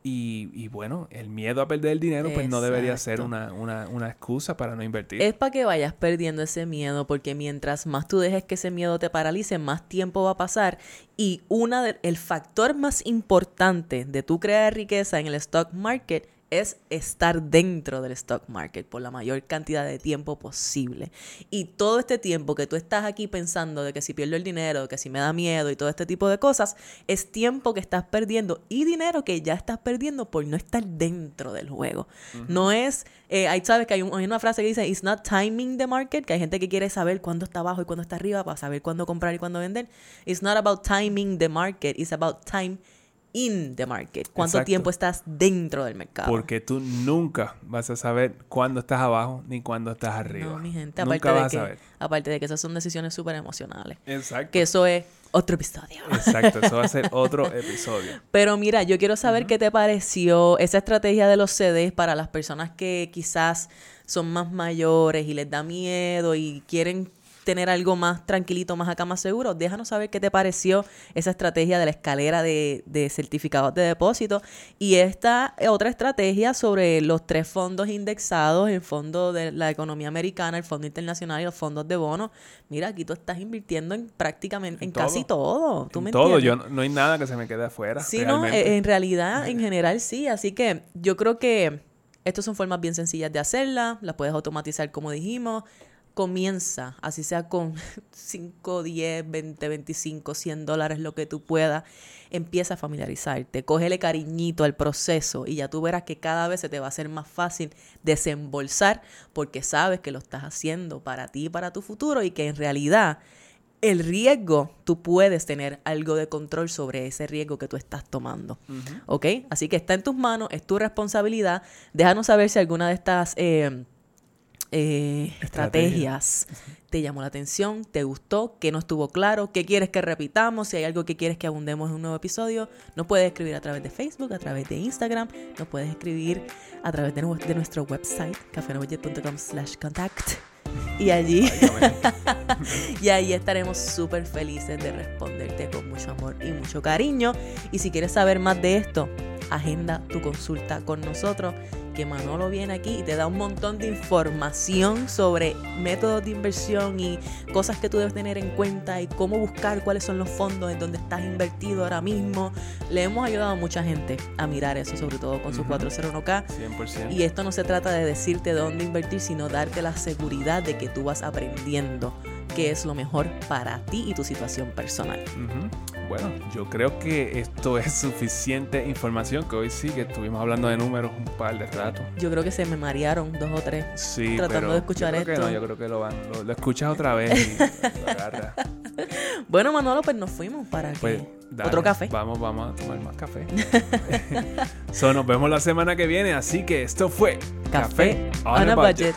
Y, y bueno, el miedo a perder el dinero pues no debería ser una, una, una excusa para no invertir. es para que vayas perdiendo ese miedo, porque mientras más tú dejes que ese miedo te paralice, más tiempo va a pasar. Y una de- el factor más importante de tu crear riqueza en el stock market es estar dentro del stock market por la mayor cantidad de tiempo posible. Y todo este tiempo que tú estás aquí pensando de que si pierdo el dinero, de que si me da miedo y todo este tipo de cosas, es tiempo que estás perdiendo y dinero que ya estás perdiendo por no estar dentro del juego. No es, eh, ahí sabes que hay, un- hay una frase que dice, it's not timing the market, que hay gente que quiere saber cuándo está abajo y cuándo está arriba para saber cuándo comprar y cuándo vender. It's not about timing the market, it's about time in the market. Cuánto Exacto. tiempo estás dentro del mercado. Porque tú nunca vas a saber cuándo estás abajo ni cuándo estás arriba. No, mi gente, Nunca aparte de, vas a que, saber. aparte de que esas son decisiones súper emocionales. Exacto. Que eso es otro episodio. Exacto, eso va a ser otro [LAUGHS] episodio. Pero mira, yo quiero saber qué te pareció esa estrategia de los CDs para las personas que quizás son más mayores y les da miedo y quieren tener algo más tranquilito, más acá, más seguro. Déjanos saber qué te pareció esa estrategia de la escalera de, de certificados de depósito y esta otra estrategia sobre los tres fondos indexados, el fondo de la economía americana, el fondo internacional y los fondos de bonos. Mira, aquí tú estás invirtiendo en prácticamente en, En casi todo. ¿Tú En me todo, entiendes? yo no, no hay nada que se me quede afuera. Sí, no, realmente. en realidad, en general sí. Así que yo creo que estas son formas bien sencillas de hacerla. Las puedes automatizar como dijimos. Comienza, así sea con 5, 10, 20, 25, 100 dólares, lo que tú puedas. Empieza a familiarizarte, cógele cariñito al proceso y ya tú verás que cada vez se te va a hacer más fácil desembolsar porque sabes que lo estás haciendo para ti y para tu futuro y que en realidad el riesgo, tú puedes tener algo de control sobre ese riesgo que tú estás tomando. ¿Ok? Así que está en tus manos, es tu responsabilidad. Déjanos saber si alguna de estas eh, eh, estrategias. Te llamó la atención, te gustó, que no estuvo claro, qué quieres que repitamos, si hay algo que quieres que abundemos en un nuevo episodio, nos puedes escribir a través de Facebook, a través de Instagram, nos puedes escribir a través de, nu- de nuestro website, cafenobudget.com slash contact. Y allí, [LAUGHS] y ahí estaremos súper felices de responderte con mucho amor y mucho cariño. Y si quieres saber más de esto, agenda tu consulta con nosotros, que Manolo viene aquí y te da un montón de información sobre métodos de inversión y cosas que tú debes tener en cuenta y cómo buscar cuáles son los fondos en donde estás invertido ahora mismo. Le hemos ayudado a mucha gente a mirar eso, sobre todo con su Ujú. 401k. 100%. Y esto no se trata de decirte dónde invertir, sino darte la seguridad de que tú vas aprendiendo qué es lo mejor para ti y tu situación personal. Bueno, yo creo que esto es suficiente información, que hoy sí que estuvimos hablando de números un par de rato. Yo creo que se me marearon dos o tres Sí, tratando pero de escuchar yo creo esto. Que no, yo creo que lo, van, lo, lo escuchas otra vez y [LAUGHS] lo agarras. Bueno, Manolo, pues nos fuimos para que Pues, dale, otro café. Vamos, vamos a tomar más café. [LAUGHS] so, nos vemos la semana que viene, así que esto fue Café on a budget.